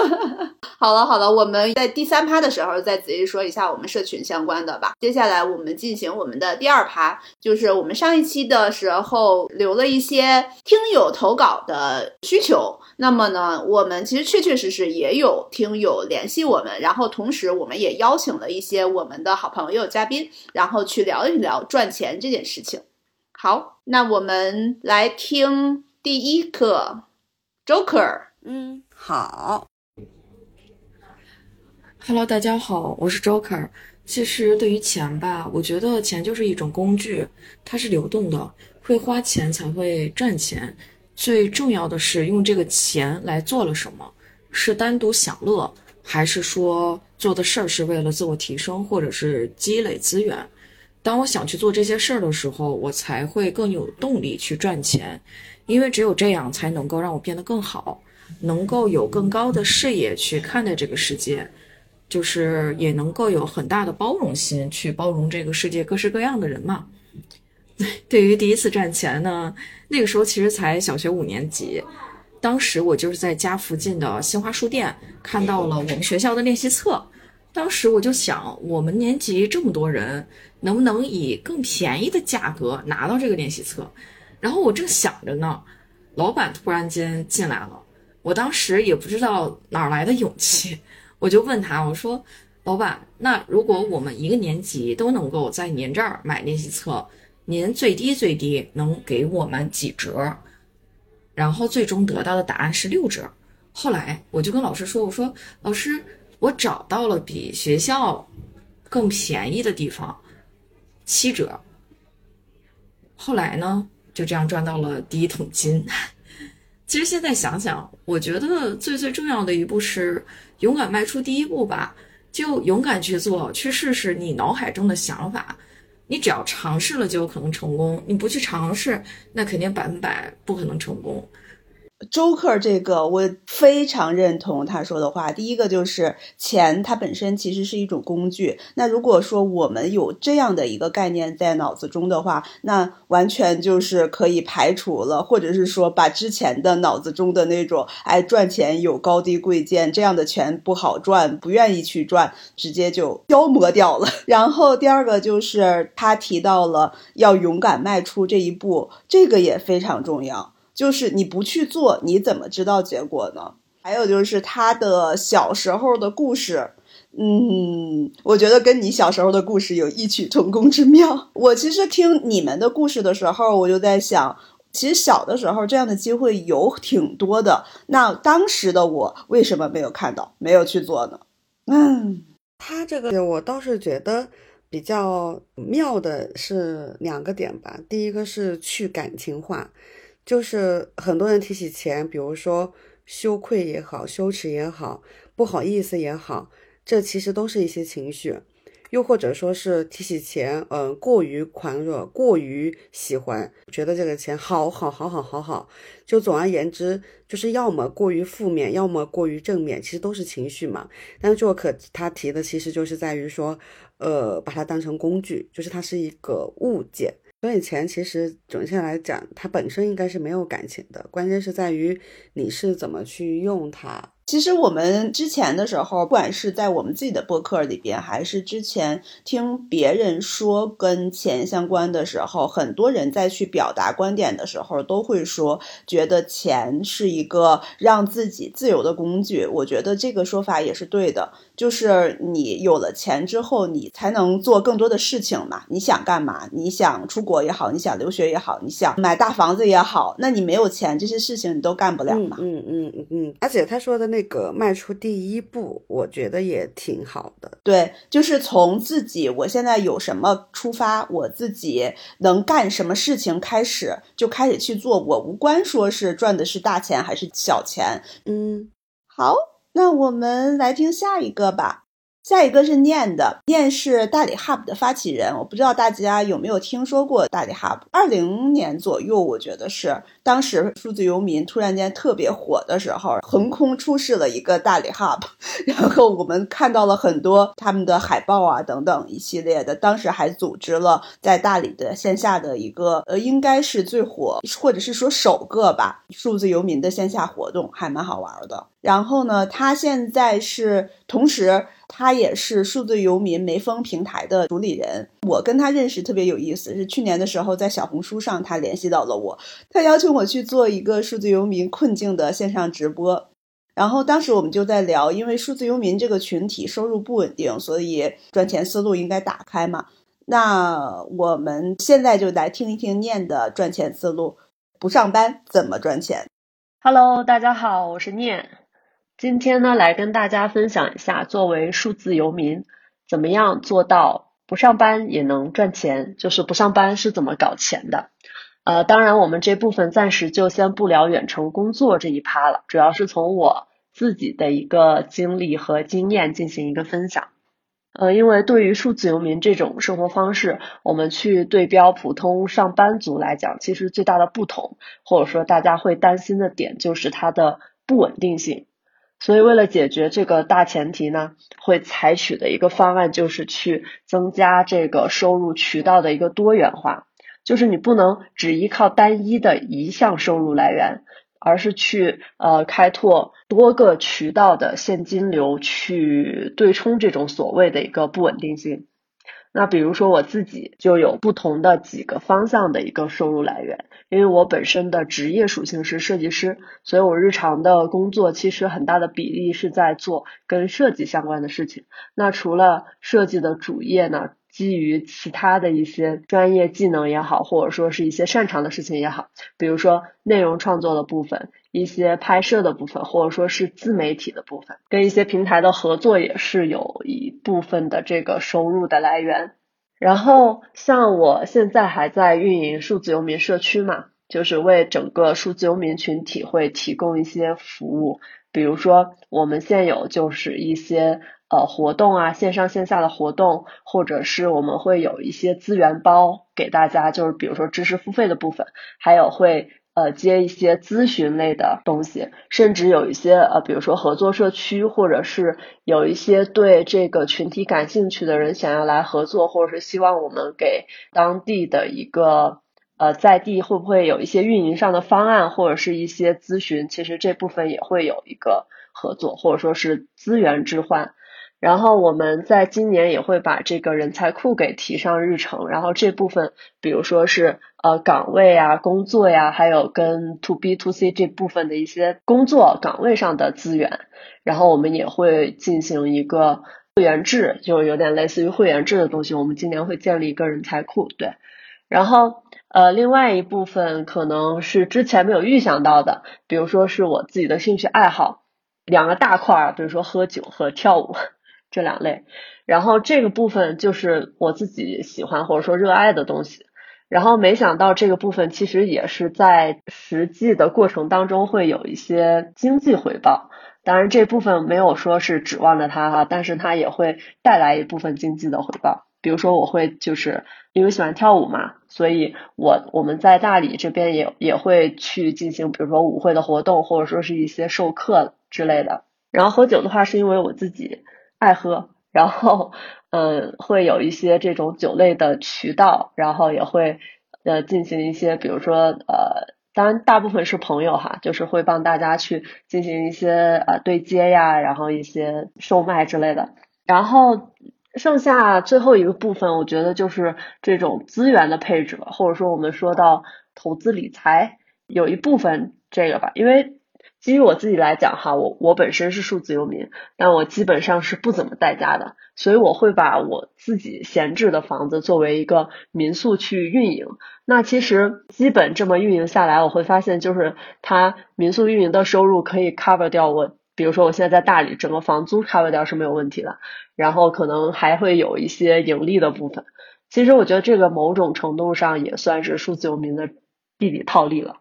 [laughs] 好了好了，我们在第三趴的时候再仔细说一下我们社群相关的吧。接下来我们进行我们的第二趴，就是我们上一期的时候留了一些听友投稿的需求。那么呢，我们其实确确实实也有听友联系我们，然后同时我们也邀请了一些我们的好朋友嘉宾，然后去聊一聊赚钱这件事情。好，那我们来听第一个 Joker。嗯，好。Hello，大家好，我是 Joker。其实对于钱吧，我觉得钱就是一种工具，它是流动的，会花钱才会赚钱。最重要的是用这个钱来做了什么，是单独享乐，还是说做的事儿是为了自我提升，或者是积累资源？当我想去做这些事儿的时候，我才会更有动力去赚钱，因为只有这样才能够让我变得更好，能够有更高的视野去看待这个世界。就是也能够有很大的包容心，去包容这个世界各式各样的人嘛。[laughs] 对于第一次赚钱呢，那个时候其实才小学五年级，当时我就是在家附近的新华书店看到了我们学校的练习册，当时我就想，我们年级这么多人，能不能以更便宜的价格拿到这个练习册？然后我正想着呢，老板突然间进来了，我当时也不知道哪来的勇气。[laughs] 我就问他，我说：“老板，那如果我们一个年级都能够在您这儿买练习册，您最低最低能给我们几折？”然后最终得到的答案是六折。后来我就跟老师说：“我说老师，我找到了比学校更便宜的地方，七折。”后来呢，就这样赚到了第一桶金。其实现在想想，我觉得最最重要的一步是勇敢迈出第一步吧，就勇敢去做，去试试你脑海中的想法。你只要尝试了，就有可能成功；你不去尝试，那肯定百分百不可能成功。周克这个我非常认同他说的话。第一个就是钱，它本身其实是一种工具。那如果说我们有这样的一个概念在脑子中的话，那完全就是可以排除了，或者是说把之前的脑子中的那种哎赚钱有高低贵贱，这样的钱不好赚，不愿意去赚，直接就消磨掉了。[laughs] 然后第二个就是他提到了要勇敢迈出这一步，这个也非常重要。就是你不去做，你怎么知道结果呢？还有就是他的小时候的故事，嗯，我觉得跟你小时候的故事有异曲同工之妙。我其实听你们的故事的时候，我就在想，其实小的时候这样的机会有挺多的。那当时的我为什么没有看到，没有去做呢？嗯，他这个我倒是觉得比较妙的是两个点吧。第一个是去感情化。就是很多人提起钱，比如说羞愧也好、羞耻也好、不好意思也好，这其实都是一些情绪。又或者说是提起钱，嗯，过于狂热、过于喜欢，觉得这个钱好好好好好好。就总而言之，就是要么过于负面，要么过于正面，其实都是情绪嘛。但是做可他提的其实就是在于说，呃，把它当成工具，就是它是一个物件。所以钱其实准确来讲，它本身应该是没有感情的，关键是在于你是怎么去用它。其实我们之前的时候，不管是在我们自己的播客里边，还是之前听别人说跟钱相关的时候，很多人在去表达观点的时候，都会说觉得钱是一个让自己自由的工具。我觉得这个说法也是对的，就是你有了钱之后，你才能做更多的事情嘛。你想干嘛？你想出国也好，你想留学也好，你想买大房子也好，那你没有钱，这些事情你都干不了嘛。嗯嗯嗯嗯，而且他说的那。个迈出第一步，我觉得也挺好的。对，就是从自己我现在有什么出发，我自己能干什么事情开始，就开始去做。我无关说是赚的是大钱还是小钱。嗯，好，那我们来听下一个吧。下一个是念的，念是大理 Hub 的发起人，我不知道大家有没有听说过大理 Hub。二零年左右，我觉得是当时数字游民突然间特别火的时候，横空出世了一个大理 Hub，[laughs] 然后我们看到了很多他们的海报啊等等一系列的。当时还组织了在大理的线下的一个，呃，应该是最火或者是说首个吧，数字游民的线下活动，还蛮好玩的。然后呢，他现在是同时。他也是数字游民梅峰平台的主理人，我跟他认识特别有意思，是去年的时候在小红书上他联系到了我，他邀请我去做一个数字游民困境的线上直播，然后当时我们就在聊，因为数字游民这个群体收入不稳定，所以赚钱思路应该打开嘛。那我们现在就来听一听念的赚钱思路，不上班怎么赚钱？Hello，大家好，我是念。今天呢，来跟大家分享一下，作为数字游民，怎么样做到不上班也能赚钱？就是不上班是怎么搞钱的？呃，当然，我们这部分暂时就先不聊远程工作这一趴了，主要是从我自己的一个经历和经验进行一个分享。呃，因为对于数字游民这种生活方式，我们去对标普通上班族来讲，其实最大的不同，或者说大家会担心的点，就是它的不稳定性。所以，为了解决这个大前提呢，会采取的一个方案就是去增加这个收入渠道的一个多元化，就是你不能只依靠单一的一项收入来源，而是去呃开拓多个渠道的现金流，去对冲这种所谓的一个不稳定性。那比如说我自己就有不同的几个方向的一个收入来源，因为我本身的职业属性是设计师，所以我日常的工作其实很大的比例是在做跟设计相关的事情。那除了设计的主业呢？基于其他的一些专业技能也好，或者说是一些擅长的事情也好，比如说内容创作的部分、一些拍摄的部分，或者说是自媒体的部分，跟一些平台的合作也是有一部分的这个收入的来源。然后像我现在还在运营数字游民社区嘛，就是为整个数字游民群体会提供一些服务，比如说我们现有就是一些。呃，活动啊，线上线下的活动，或者是我们会有一些资源包给大家，就是比如说知识付费的部分，还有会呃接一些咨询类的东西，甚至有一些呃，比如说合作社区，或者是有一些对这个群体感兴趣的人想要来合作，或者是希望我们给当地的一个呃在地会不会有一些运营上的方案，或者是一些咨询，其实这部分也会有一个合作，或者说是资源置换。然后我们在今年也会把这个人才库给提上日程，然后这部分，比如说是呃岗位啊、工作呀，还有跟 to B to C 这部分的一些工作岗位上的资源，然后我们也会进行一个会员制，就有点类似于会员制的东西。我们今年会建立一个人才库，对。然后呃，另外一部分可能是之前没有预想到的，比如说是我自己的兴趣爱好，两个大块儿，比如说喝酒和跳舞。这两类，然后这个部分就是我自己喜欢或者说热爱的东西，然后没想到这个部分其实也是在实际的过程当中会有一些经济回报，当然这部分没有说是指望着它哈，但是它也会带来一部分经济的回报，比如说我会就是因为喜欢跳舞嘛，所以我我们在大理这边也也会去进行，比如说舞会的活动或者说是一些授课之类的，然后喝酒的话是因为我自己。爱喝，然后嗯，会有一些这种酒类的渠道，然后也会呃进行一些，比如说呃，当然大部分是朋友哈，就是会帮大家去进行一些呃对接呀，然后一些售卖之类的。然后剩下最后一个部分，我觉得就是这种资源的配置吧，或者说我们说到投资理财，有一部分这个吧，因为。基于我自己来讲哈，我我本身是数字游民，但我基本上是不怎么带家的，所以我会把我自己闲置的房子作为一个民宿去运营。那其实基本这么运营下来，我会发现就是它民宿运营的收入可以 cover 掉我，比如说我现在在大理，整个房租 cover 掉是没有问题的，然后可能还会有一些盈利的部分。其实我觉得这个某种程度上也算是数字游民的地理套利了，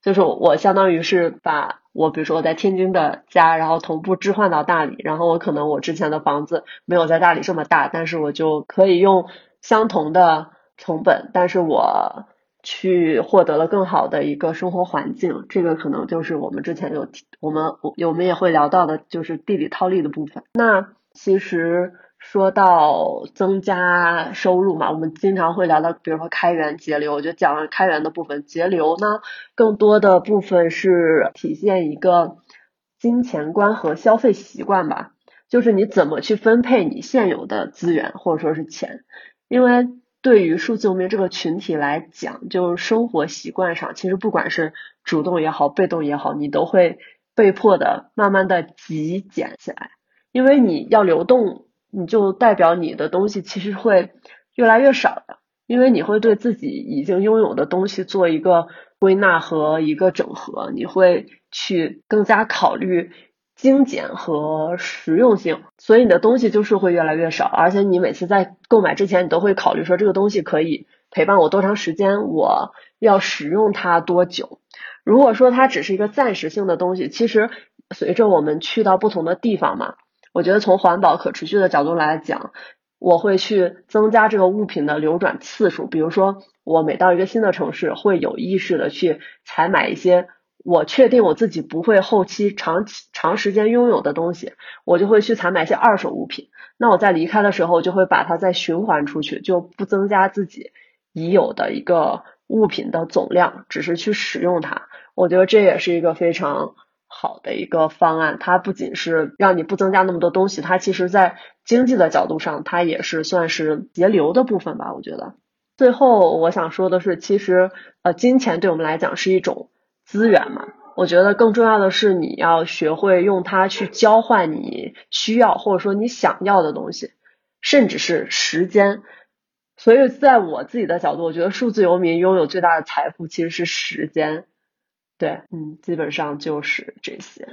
就是我相当于是把。我比如说我在天津的家，然后同步置换到大理，然后我可能我之前的房子没有在大理这么大，但是我就可以用相同的成本，但是我去获得了更好的一个生活环境。这个可能就是我们之前有我们我我们也会聊到的，就是地理套利的部分。那其实。说到增加收入嘛，我们经常会聊到，比如说开源节流，我就讲了开源的部分。节流呢，更多的部分是体现一个金钱观和消费习惯吧，就是你怎么去分配你现有的资源或者说是钱。因为对于数字游民这个群体来讲，就是生活习惯上，其实不管是主动也好，被动也好，你都会被迫的慢慢的极简起来，因为你要流动。你就代表你的东西其实会越来越少的，因为你会对自己已经拥有的东西做一个归纳和一个整合，你会去更加考虑精简和实用性，所以你的东西就是会越来越少，而且你每次在购买之前，你都会考虑说这个东西可以陪伴我多长时间，我要使用它多久。如果说它只是一个暂时性的东西，其实随着我们去到不同的地方嘛。我觉得从环保可持续的角度来讲，我会去增加这个物品的流转次数。比如说，我每到一个新的城市，会有意识的去采买一些我确定我自己不会后期长期长时间拥有的东西，我就会去采买一些二手物品。那我在离开的时候，就会把它再循环出去，就不增加自己已有的一个物品的总量，只是去使用它。我觉得这也是一个非常。好的一个方案，它不仅是让你不增加那么多东西，它其实在经济的角度上，它也是算是节流的部分吧。我觉得，最后我想说的是，其实呃，金钱对我们来讲是一种资源嘛。我觉得更重要的是，你要学会用它去交换你需要或者说你想要的东西，甚至是时间。所以，在我自己的角度，我觉得数字游民拥有最大的财富其实是时间。对，嗯，基本上就是这些。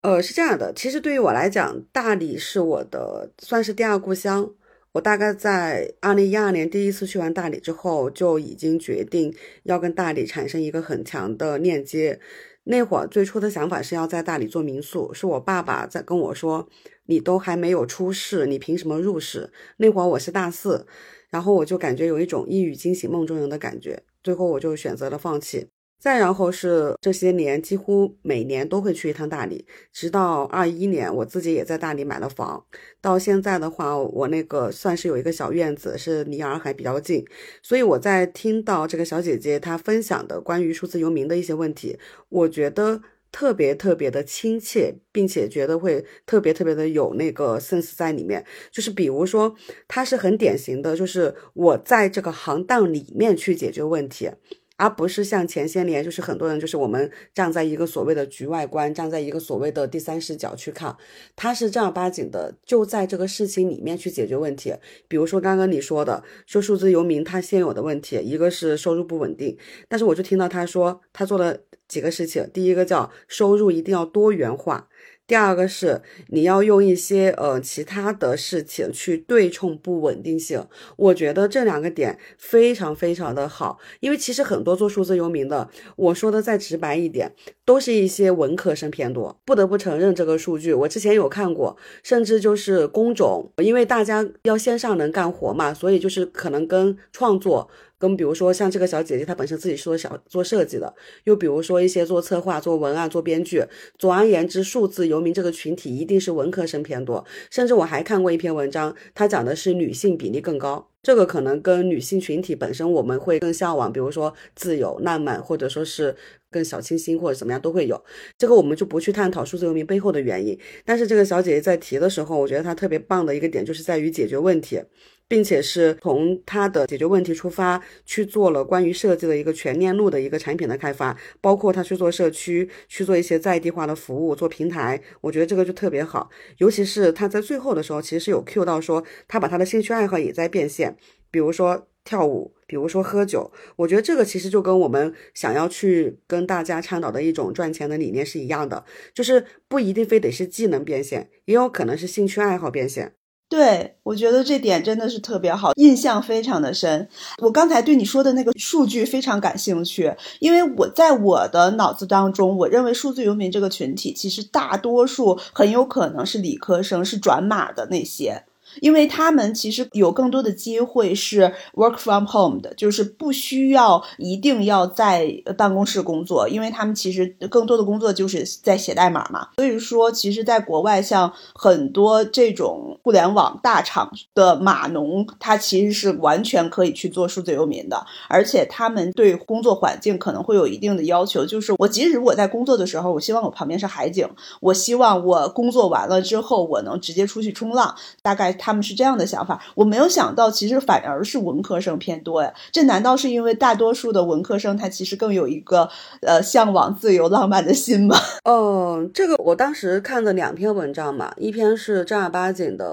呃，是这样的，其实对于我来讲，大理是我的算是第二故乡。我大概在二零一二年第一次去完大理之后，就已经决定要跟大理产生一个很强的链接。那会儿最初的想法是要在大理做民宿，是我爸爸在跟我说：“你都还没有出世，你凭什么入世？”那会儿我是大四，然后我就感觉有一种一语惊醒梦中人的感觉，最后我就选择了放弃。再然后是这些年，几乎每年都会去一趟大理，直到二一年，我自己也在大理买了房。到现在的话，我那个算是有一个小院子，是离洱海比较近，所以我在听到这个小姐姐她分享的关于数字游民的一些问题，我觉得特别特别的亲切，并且觉得会特别特别的有那个 sense 在里面。就是比如说，它是很典型的，就是我在这个行当里面去解决问题。而不是像前些年，就是很多人就是我们站在一个所谓的局外观，站在一个所谓的第三视角去看，他是正儿八经的就在这个事情里面去解决问题。比如说刚刚你说的，说数字游民他现有的问题，一个是收入不稳定，但是我就听到他说他做了几个事情，第一个叫收入一定要多元化。第二个是你要用一些呃其他的事情去对冲不稳定性，我觉得这两个点非常非常的好，因为其实很多做数字游民的，我说的再直白一点，都是一些文科生偏多，不得不承认这个数据，我之前有看过，甚至就是工种，因为大家要线上能干活嘛，所以就是可能跟创作。跟比如说像这个小姐姐，她本身自己是做小做设计的，又比如说一些做策划、做文案、做编剧。总而言之，数字游民这个群体一定是文科生偏多。甚至我还看过一篇文章，它讲的是女性比例更高。这个可能跟女性群体本身我们会更向往，比如说自由、浪漫，或者说是更小清新或者怎么样都会有。这个我们就不去探讨数字游民背后的原因。但是这个小姐姐在提的时候，我觉得她特别棒的一个点就是在于解决问题。并且是从它的解决问题出发去做了关于设计的一个全链路的一个产品的开发，包括他去做社区，去做一些在地化的服务，做平台，我觉得这个就特别好。尤其是他在最后的时候，其实是有 Q 到说他把他的兴趣爱好也在变现，比如说跳舞，比如说喝酒。我觉得这个其实就跟我们想要去跟大家倡导的一种赚钱的理念是一样的，就是不一定非得是技能变现，也有可能是兴趣爱好变现。对，我觉得这点真的是特别好，印象非常的深。我刚才对你说的那个数据非常感兴趣，因为我在我的脑子当中，我认为数字游民这个群体其实大多数很有可能是理科生，是转码的那些。因为他们其实有更多的机会是 work from home 的，就是不需要一定要在办公室工作，因为他们其实更多的工作就是在写代码嘛。所以说，其实，在国外，像很多这种互联网大厂的码农，他其实是完全可以去做数字游民的，而且他们对工作环境可能会有一定的要求，就是我即使我在工作的时候，我希望我旁边是海景，我希望我工作完了之后，我能直接出去冲浪，大概。他们是这样的想法，我没有想到，其实反而是文科生偏多呀。这难道是因为大多数的文科生他其实更有一个呃向往自由浪漫的心吗？嗯，这个我当时看了两篇文章嘛，一篇是正儿八经的，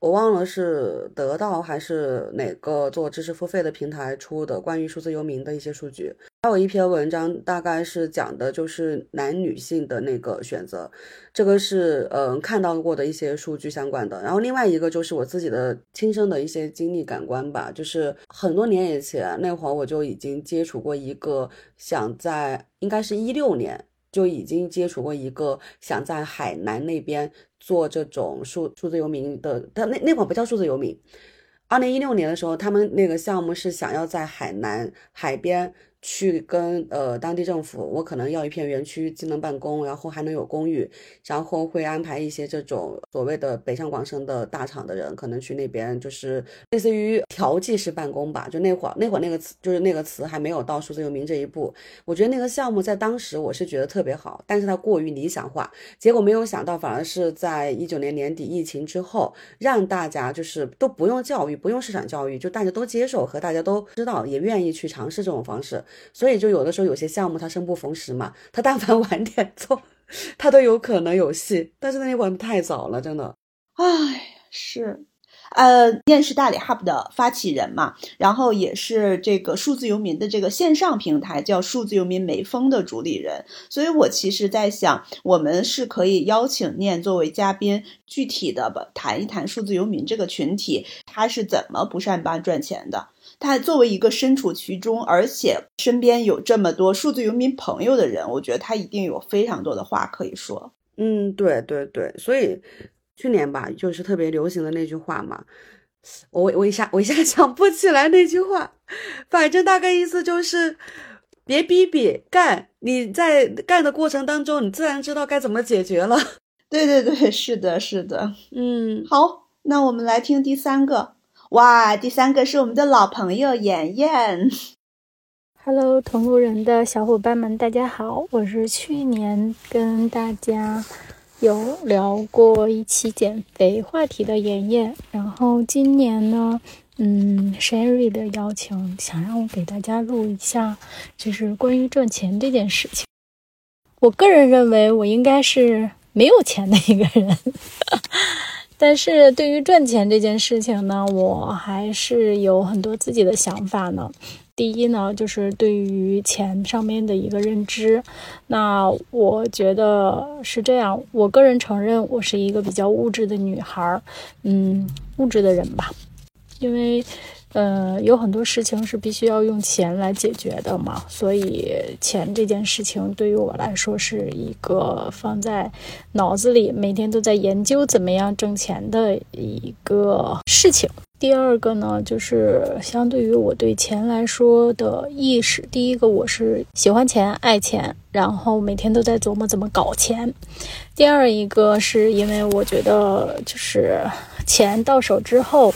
我忘了是得到还是哪个做知识付费的平台出的关于数字游民的一些数据。还有一篇文章，大概是讲的就是男女性的那个选择，这个是嗯看到过的一些数据相关的。然后另外一个就是我自己的亲身的一些经历感官吧，就是很多年以前那会儿我就已经接触过一个想在，应该是一六年就已经接触过一个想在海南那边做这种数数字游民的，他那那款不叫数字游民，二零一六年的时候，他们那个项目是想要在海南海边。去跟呃当地政府，我可能要一片园区既能办公，然后还能有公寓，然后会安排一些这种所谓的北上广深的大厂的人，可能去那边就是类似于调剂式办公吧。就那会儿那会儿那个词就是那个词还没有到数字游民这一步。我觉得那个项目在当时我是觉得特别好，但是它过于理想化，结果没有想到反而是在一九年年底疫情之后，让大家就是都不用教育，不用市场教育，就大家都接受和大家都知道，也愿意去尝试这种方式。所以就有的时候有些项目它生不逢时嘛，它但凡晚点做，它都有可能有戏。但是那天晚太早了，真的。哎，是，呃，念是大理 Hub 的发起人嘛，然后也是这个数字游民的这个线上平台叫数字游民美峰的主理人。所以我其实在想，我们是可以邀请念作为嘉宾，具体的谈一谈数字游民这个群体，他是怎么不上班赚钱的。他作为一个身处其中，而且身边有这么多数字游民朋友的人，我觉得他一定有非常多的话可以说。嗯，对对对，所以去年吧，就是特别流行的那句话嘛，我我一下我一下想不起来那句话，反正大概意思就是别逼逼干，你在干的过程当中，你自然知道该怎么解决了。[laughs] 对对对，是的，是的。嗯，好，那我们来听第三个。哇，第三个是我们的老朋友妍妍。Hello，同路人的小伙伴们，大家好，我是去年跟大家有聊过一期减肥话题的妍妍。然后今年呢，嗯，Sherry 的邀请，想让我给大家录一下，就是关于赚钱这件事情。我个人认为，我应该是没有钱的一个人。但是对于赚钱这件事情呢，我还是有很多自己的想法呢。第一呢，就是对于钱上面的一个认知。那我觉得是这样，我个人承认我是一个比较物质的女孩儿，嗯，物质的人吧，因为。呃，有很多事情是必须要用钱来解决的嘛，所以钱这件事情对于我来说是一个放在脑子里，每天都在研究怎么样挣钱的一个事情。第二个呢，就是相对于我对钱来说的意识，第一个我是喜欢钱、爱钱，然后每天都在琢磨怎么搞钱。第二一个是因为我觉得，就是钱到手之后。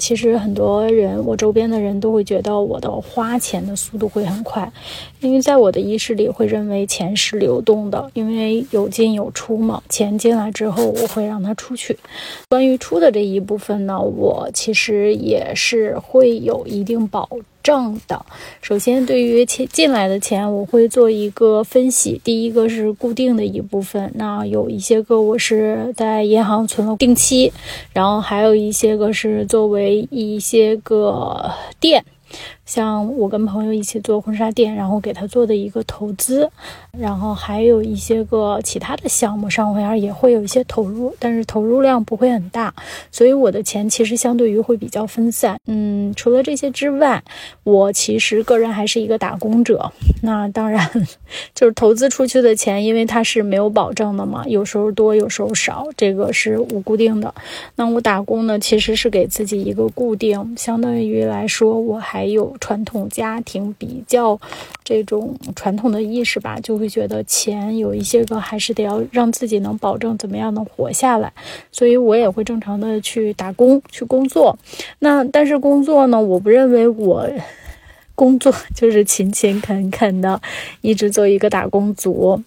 其实很多人，我周边的人都会觉得我的花钱的速度会很快，因为在我的意识里会认为钱是流动的，因为有进有出嘛。钱进来之后，我会让它出去。关于出的这一部分呢，我其实也是会有一定保。挣的，首先对于钱进来的钱，我会做一个分析。第一个是固定的一部分，那有一些个我是在银行存了定期，然后还有一些个是作为一些个店。像我跟朋友一起做婚纱店，然后给他做的一个投资，然后还有一些个其他的项目上，回也会有一些投入，但是投入量不会很大，所以我的钱其实相对于会比较分散。嗯，除了这些之外，我其实个人还是一个打工者。那当然，[laughs] 就是投资出去的钱，因为它是没有保证的嘛，有时候多，有时候少，这个是无固定的。那我打工呢，其实是给自己一个固定，相当于来说，我还有传统家庭比较这种传统的意识吧，就会觉得钱有一些个还是得要让自己能保证怎么样能活下来，所以我也会正常的去打工去工作。那但是工作呢，我不认为我。[laughs] 工作就是勤勤恳恳的，一直做一个打工族。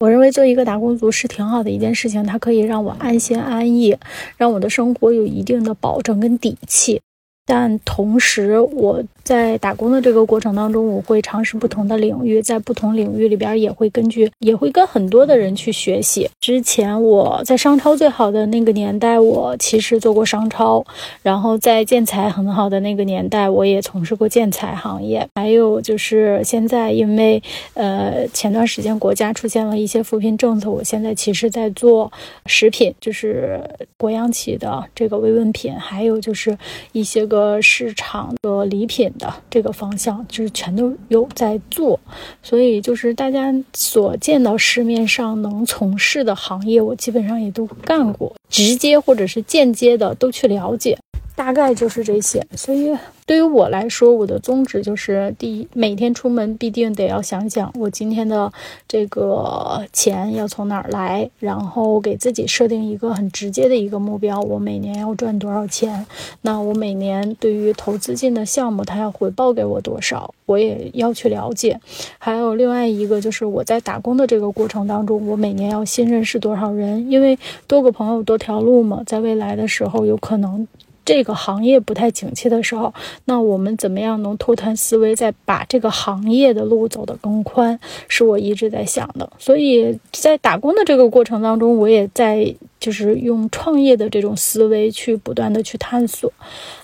我认为做一个打工族是挺好的一件事情，它可以让我安心安逸，让我的生活有一定的保证跟底气。但同时，我在打工的这个过程当中，我会尝试不同的领域，在不同领域里边也会根据，也会跟很多的人去学习。之前我在商超最好的那个年代，我其实做过商超；然后在建材很好的那个年代，我也从事过建材行业。还有就是现在，因为呃前段时间国家出现了一些扶贫政策，我现在其实在做食品，就是国央企的这个慰问品，还有就是一些。个市场的礼品的这个方向，就是全都有在做，所以就是大家所见到市面上能从事的行业，我基本上也都干过，直接或者是间接的都去了解。大概就是这些，所以对于我来说，我的宗旨就是：第一，每天出门必定得要想想我今天的这个钱要从哪儿来，然后给自己设定一个很直接的一个目标，我每年要赚多少钱。那我每年对于投资进的项目，它要回报给我多少，我也要去了解。还有另外一个就是我在打工的这个过程当中，我每年要新认识多少人，因为多个朋友多条路嘛，在未来的时候有可能。这个行业不太景气的时候，那我们怎么样能脱胎思维，再把这个行业的路走得更宽，是我一直在想的。所以在打工的这个过程当中，我也在就是用创业的这种思维去不断的去探索。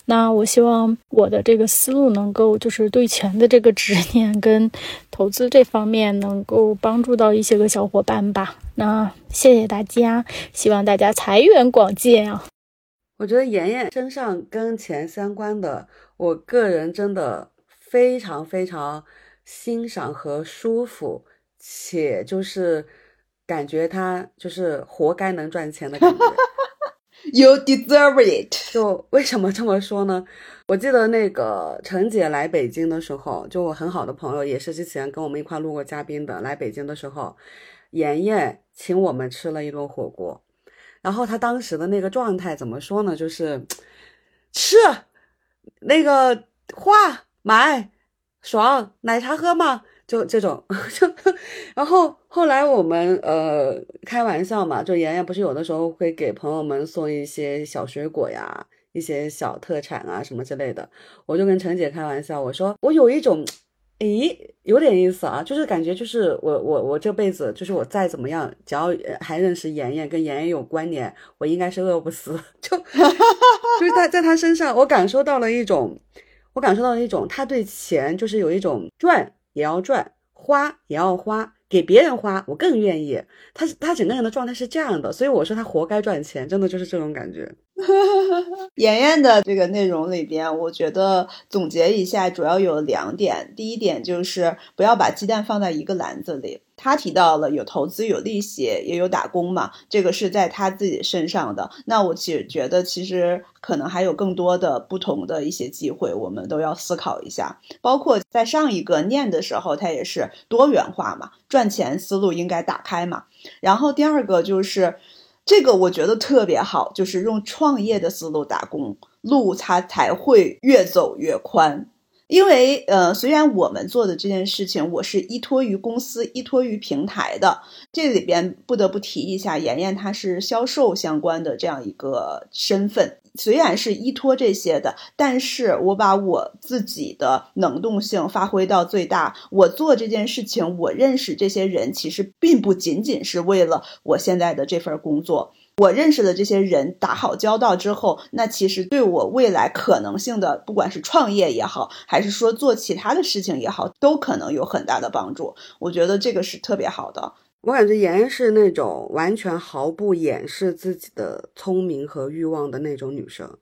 那我希望我的这个思路能够就是对钱的这个执念跟投资这方面能够帮助到一些个小伙伴吧。那谢谢大家，希望大家财源广进啊！我觉得妍妍身上跟钱相关的，我个人真的非常非常欣赏和舒服，且就是感觉她就是活该能赚钱的感觉。[laughs] You deserve it。[laughs] 就为什么这么说呢？我记得那个陈姐来北京的时候，就我很好的朋友，也是之前跟我们一块录过嘉宾的，来北京的时候，妍妍请我们吃了一顿火锅。然后他当时的那个状态怎么说呢？就是吃那个花买爽奶茶喝嘛，就这种 [laughs] 就。然后后来我们呃开玩笑嘛，就妍妍不是有的时候会给朋友们送一些小水果呀、一些小特产啊什么之类的。我就跟陈姐开玩笑，我说我有一种。诶，有点意思啊，就是感觉就是我我我这辈子就是我再怎么样，只要还认识妍妍，跟妍妍有关联，我应该是饿不死。[laughs] 就就是在在他身上，我感受到了一种，我感受到了一种，他对钱就是有一种赚也要赚，花也要花。给别人花，我更愿意。他他整个人的状态是这样的，所以我说他活该赚钱，真的就是这种感觉。[laughs] 妍妍的这个内容里边，我觉得总结一下，主要有两点。第一点就是不要把鸡蛋放在一个篮子里。他提到了有投资、有利息，也有打工嘛，这个是在他自己身上的。那我其实觉得，其实可能还有更多的不同的一些机会，我们都要思考一下。包括在上一个念的时候，他也是多元化嘛，赚钱思路应该打开嘛。然后第二个就是这个，我觉得特别好，就是用创业的思路打工，路它才会越走越宽。因为呃，虽然我们做的这件事情，我是依托于公司、依托于平台的，这里边不得不提一下，妍妍她是销售相关的这样一个身份，虽然是依托这些的，但是我把我自己的能动性发挥到最大。我做这件事情，我认识这些人，其实并不仅仅是为了我现在的这份工作。我认识的这些人打好交道之后，那其实对我未来可能性的，不管是创业也好，还是说做其他的事情也好，都可能有很大的帮助。我觉得这个是特别好的。我感觉妍妍是那种完全毫不掩饰自己的聪明和欲望的那种女生。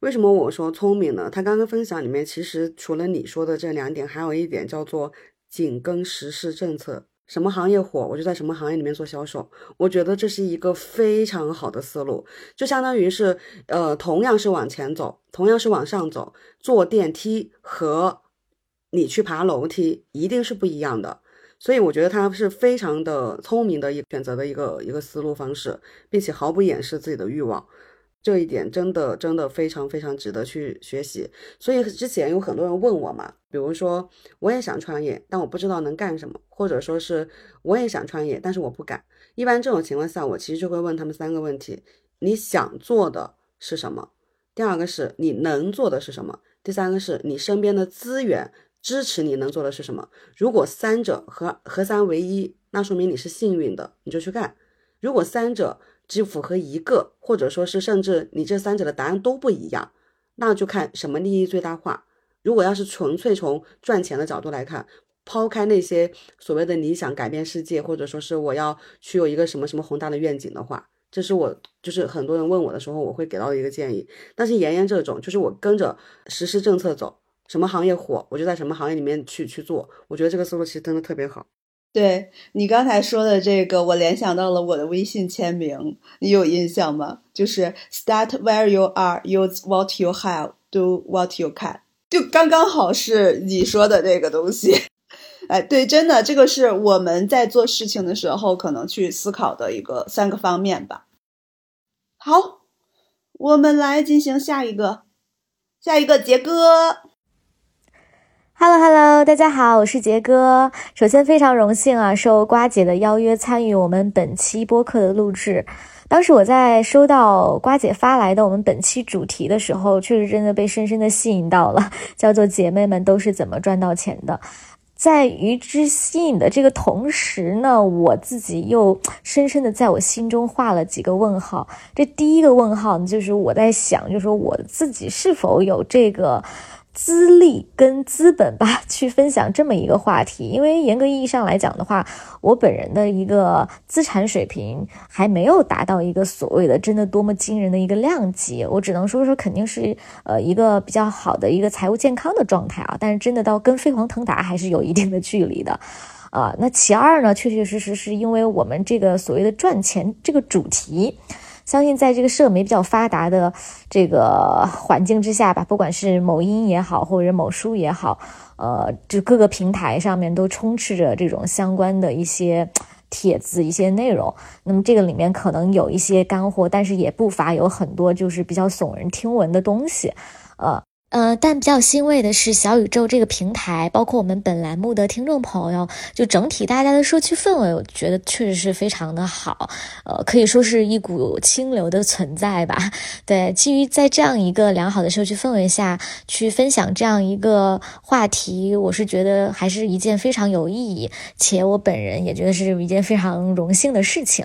为什么我说聪明呢？她刚刚分享里面，其实除了你说的这两点，还有一点叫做紧跟时事政策。什么行业火，我就在什么行业里面做销售。我觉得这是一个非常好的思路，就相当于是，呃，同样是往前走，同样是往上走，坐电梯和你去爬楼梯一定是不一样的。所以我觉得他是非常的聪明的一选择的一个一个思路方式，并且毫不掩饰自己的欲望，这一点真的真的非常非常值得去学习。所以之前有很多人问我嘛，比如说我也想创业，但我不知道能干什么，或者说是我也想创业，但是我不敢。一般这种情况下，我其实就会问他们三个问题：你想做的是什么？第二个是你能做的是什么？第三个是你身边的资源。支持你能做的是什么？如果三者合合三为一，那说明你是幸运的，你就去干。如果三者只符合一个，或者说是甚至你这三者的答案都不一样，那就看什么利益最大化。如果要是纯粹从赚钱的角度来看，抛开那些所谓的理想改变世界，或者说是我要去有一个什么什么宏大的愿景的话，这是我就是很多人问我的时候，我会给到的一个建议。但是妍妍这种，就是我跟着实施政策走。什么行业火，我就在什么行业里面去去做。我觉得这个思路其实真的特别好。对你刚才说的这个，我联想到了我的微信签名，你有印象吗？就是 Start where you are, use what you have, do what you can，就刚刚好是你说的这个东西。[laughs] 哎，对，真的，这个是我们在做事情的时候可能去思考的一个三个方面吧。好，我们来进行下一个，下一个杰哥。Hello Hello，大家好，我是杰哥。首先非常荣幸啊，受瓜姐的邀约参与我们本期播客的录制。当时我在收到瓜姐发来的我们本期主题的时候，确实真的被深深的吸引到了，[laughs] 叫做“姐妹们都是怎么赚到钱的”。在与之吸引的这个同时呢，我自己又深深的在我心中画了几个问号。这第一个问号呢，就是我在想，就是说我自己是否有这个。资历跟资本吧，去分享这么一个话题，因为严格意义上来讲的话，我本人的一个资产水平还没有达到一个所谓的真的多么惊人的一个量级，我只能说说肯定是呃一个比较好的一个财务健康的状态啊，但是真的到跟飞黄腾达还是有一定的距离的，啊，那其二呢，确确实实是因为我们这个所谓的赚钱这个主题。相信在这个社媒比较发达的这个环境之下吧，不管是某音也好，或者某书也好，呃，就各个平台上面都充斥着这种相关的一些帖子、一些内容。那么这个里面可能有一些干货，但是也不乏有很多就是比较耸人听闻的东西，呃。呃，但比较欣慰的是，小宇宙这个平台，包括我们本栏目的听众朋友，就整体大家的社区氛围，我觉得确实是非常的好。呃，可以说是一股清流的存在吧。对，基于在这样一个良好的社区氛围下去分享这样一个话题，我是觉得还是一件非常有意义，且我本人也觉得是一件非常荣幸的事情。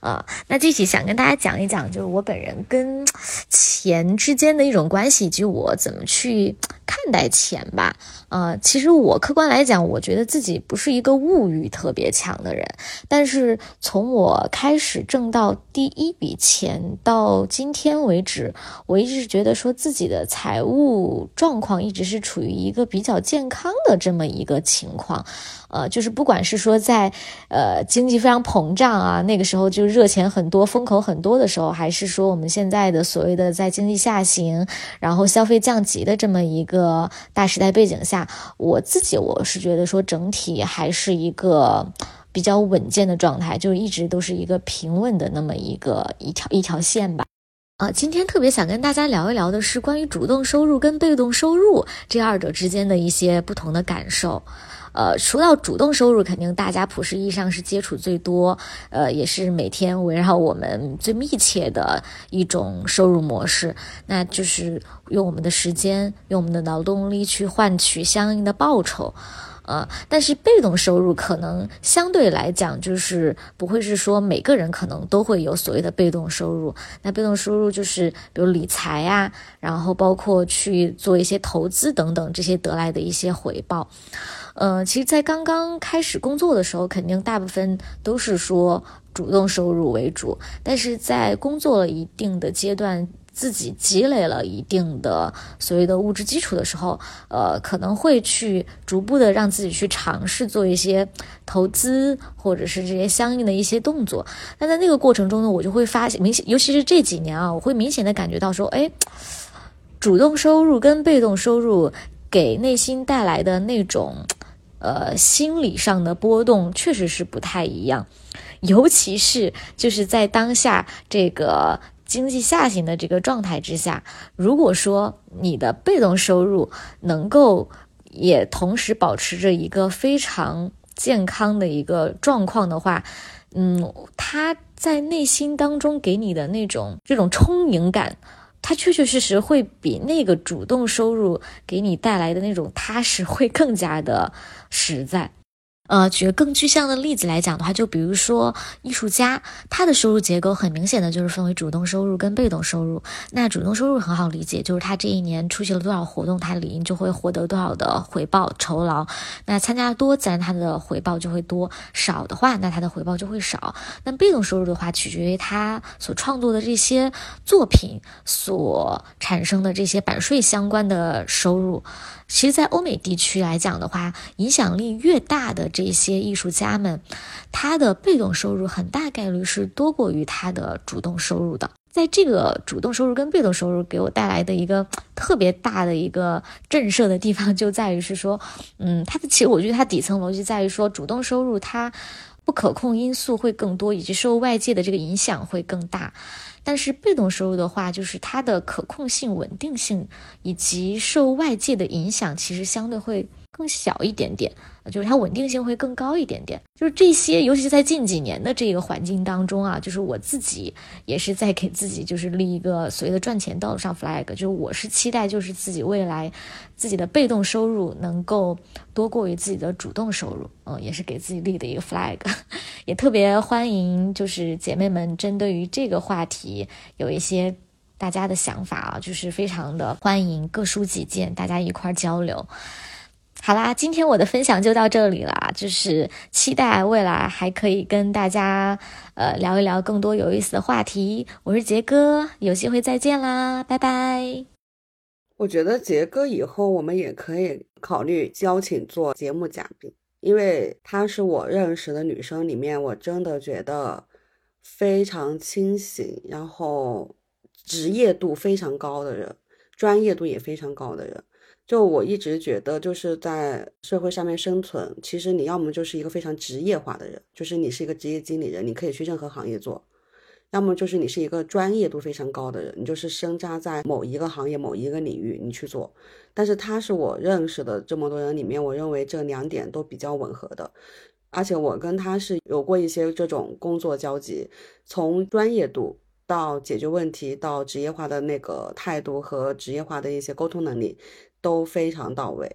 啊，那具体想跟大家讲一讲，就是我本人跟钱之间的一种关系，以及我怎么。去看待钱吧，啊，其实我客观来讲，我觉得自己不是一个物欲特别强的人，但是从我开始挣到第一笔钱到今天为止，我一直觉得说自己的财务状况一直是处于一个比较健康的这么一个情况。呃，就是不管是说在，呃，经济非常膨胀啊，那个时候就热钱很多、风口很多的时候，还是说我们现在的所谓的在经济下行，然后消费降级的这么一个大时代背景下，我自己我是觉得说整体还是一个比较稳健的状态，就一直都是一个平稳的那么一个一条一条线吧。啊，今天特别想跟大家聊一聊的是关于主动收入跟被动收入这二者之间的一些不同的感受。呃，说到主动收入，肯定大家普世意义上是接触最多，呃，也是每天围绕我们最密切的一种收入模式，那就是用我们的时间，用我们的劳动力去换取相应的报酬。呃，但是被动收入可能相对来讲，就是不会是说每个人可能都会有所谓的被动收入。那被动收入就是比如理财呀，然后包括去做一些投资等等这些得来的一些回报。呃，其实，在刚刚开始工作的时候，肯定大部分都是说主动收入为主，但是在工作了一定的阶段。自己积累了一定的所谓的物质基础的时候，呃，可能会去逐步的让自己去尝试做一些投资，或者是这些相应的一些动作。那在那个过程中呢，我就会发现明显，尤其是这几年啊，我会明显的感觉到说，哎，主动收入跟被动收入给内心带来的那种，呃，心理上的波动确实是不太一样，尤其是就是在当下这个。经济下行的这个状态之下，如果说你的被动收入能够也同时保持着一个非常健康的一个状况的话，嗯，他在内心当中给你的那种这种充盈感，它确确实实会比那个主动收入给你带来的那种踏实会更加的实在。呃，举个更具象的例子来讲的话，就比如说艺术家，他的收入结构很明显的就是分为主动收入跟被动收入。那主动收入很好理解，就是他这一年出席了多少活动，他理应就会获得多少的回报酬劳。那参加多，自然他的回报就会多；少的话，那他的回报就会少。那被动收入的话，取决于他所创作的这些作品所产生的这些版税相关的收入。其实，在欧美地区来讲的话，影响力越大的这些艺术家们，他的被动收入很大概率是多过于他的主动收入的。在这个主动收入跟被动收入给我带来的一个特别大的一个震慑的地方，就在于是说，嗯，它的其实我觉得它底层逻辑在于说，主动收入它不可控因素会更多，以及受外界的这个影响会更大。但是被动收入的话，就是它的可控性、稳定性以及受外界的影响，其实相对会更小一点点。就是它稳定性会更高一点点，就是这些，尤其是在近几年的这个环境当中啊，就是我自己也是在给自己就是立一个所谓的赚钱道路上 flag，就是我是期待就是自己未来自己的被动收入能够多过于自己的主动收入，嗯，也是给自己立的一个 flag，[laughs] 也特别欢迎就是姐妹们针对于这个话题有一些大家的想法啊，就是非常的欢迎各抒己见，大家一块儿交流。好啦，今天我的分享就到这里了，就是期待未来还可以跟大家呃聊一聊更多有意思的话题。我是杰哥，有机会再见啦，拜拜。我觉得杰哥以后我们也可以考虑邀请做节目嘉宾，因为她是我认识的女生里面，我真的觉得非常清醒，然后职业度非常高的人，专业度也非常高的人。就我一直觉得，就是在社会上面生存，其实你要么就是一个非常职业化的人，就是你是一个职业经理人，你可以去任何行业做；要么就是你是一个专业度非常高的人，你就是深扎在某一个行业、某一个领域，你去做。但是他是我认识的这么多人里面，我认为这两点都比较吻合的，而且我跟他是有过一些这种工作交集，从专业度到解决问题，到职业化的那个态度和职业化的一些沟通能力。都非常到位，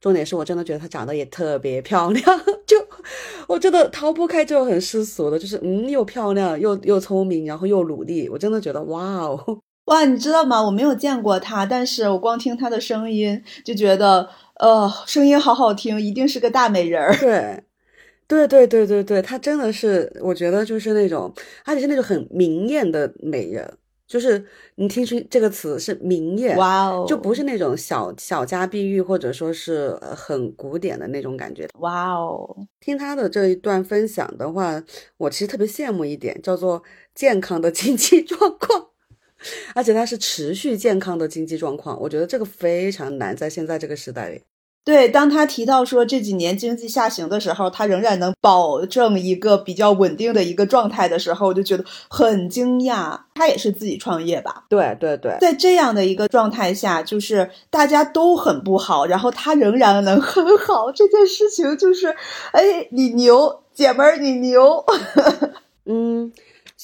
重点是我真的觉得她长得也特别漂亮，[laughs] 就我真的逃不开这种很世俗的，就是嗯，又漂亮又又聪明，然后又努力，我真的觉得哇哦 [laughs] 哇，你知道吗？我没有见过她，但是我光听她的声音就觉得，呃，声音好好听，一定是个大美人儿。对，对对对对对，她真的是，我觉得就是那种，而且是那种很明艳的美人。就是你听出这个词是明艳，哇哦，就不是那种小小家碧玉或者说是很古典的那种感觉，哇哦。听他的这一段分享的话，我其实特别羡慕一点，叫做健康的经济状况，[laughs] 而且它是持续健康的经济状况，我觉得这个非常难，在现在这个时代里。对，当他提到说这几年经济下行的时候，他仍然能保证一个比较稳定的一个状态的时候，我就觉得很惊讶。他也是自己创业吧？对对对，在这样的一个状态下，就是大家都很不好，然后他仍然能很好，这件事情就是，哎，你牛，姐们儿，你牛。[laughs] 嗯。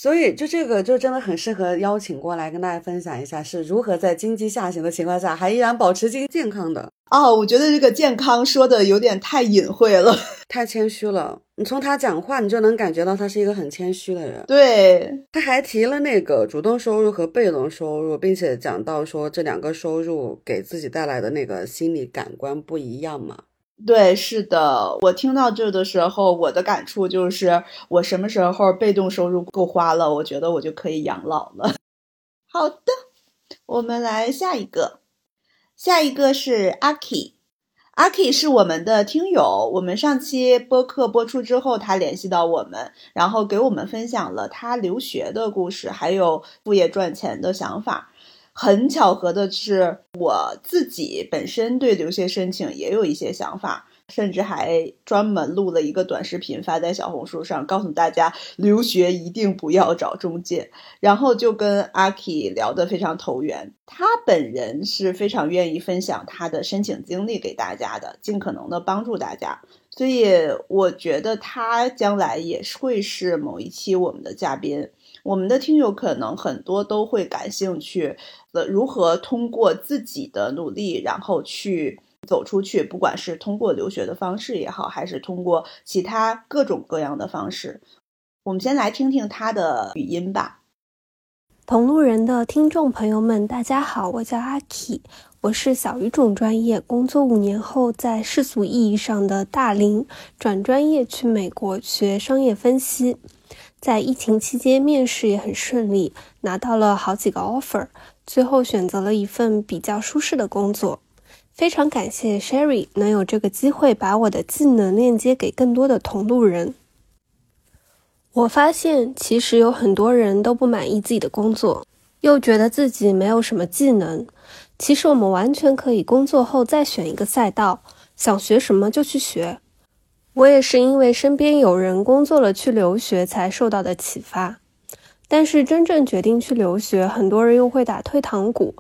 所以，就这个就真的很适合邀请过来跟大家分享一下，是如何在经济下行的情况下还依然保持经济健康的。哦，我觉得这个健康说的有点太隐晦了，[laughs] 太谦虚了。你从他讲话，你就能感觉到他是一个很谦虚的人。对，他还提了那个主动收入和被动收入，并且讲到说这两个收入给自己带来的那个心理感官不一样嘛。对，是的，我听到这的时候，我的感触就是，我什么时候被动收入够花了，我觉得我就可以养老了。好的，我们来下一个，下一个是阿 K，阿 K 是我们的听友，我们上期播客播出之后，他联系到我们，然后给我们分享了他留学的故事，还有副业赚钱的想法。很巧合的是，我自己本身对留学申请也有一些想法，甚至还专门录了一个短视频发在小红书上，告诉大家留学一定不要找中介。然后就跟阿 K 聊得非常投缘，他本人是非常愿意分享他的申请经历给大家的，尽可能的帮助大家。所以我觉得他将来也会是某一期我们的嘉宾。我们的听友可能很多都会感兴趣，呃，如何通过自己的努力，然后去走出去，不管是通过留学的方式也好，还是通过其他各种各样的方式。我们先来听听他的语音吧。同路人的听众朋友们，大家好，我叫阿 K，我是小语种专业，工作五年后，在世俗意义上的大龄转专业去美国学商业分析。在疫情期间，面试也很顺利，拿到了好几个 offer，最后选择了一份比较舒适的工作。非常感谢 Sherry 能有这个机会把我的技能链接给更多的同路人。我发现，其实有很多人都不满意自己的工作，又觉得自己没有什么技能。其实我们完全可以工作后再选一个赛道，想学什么就去学。我也是因为身边有人工作了去留学才受到的启发，但是真正决定去留学，很多人又会打退堂鼓，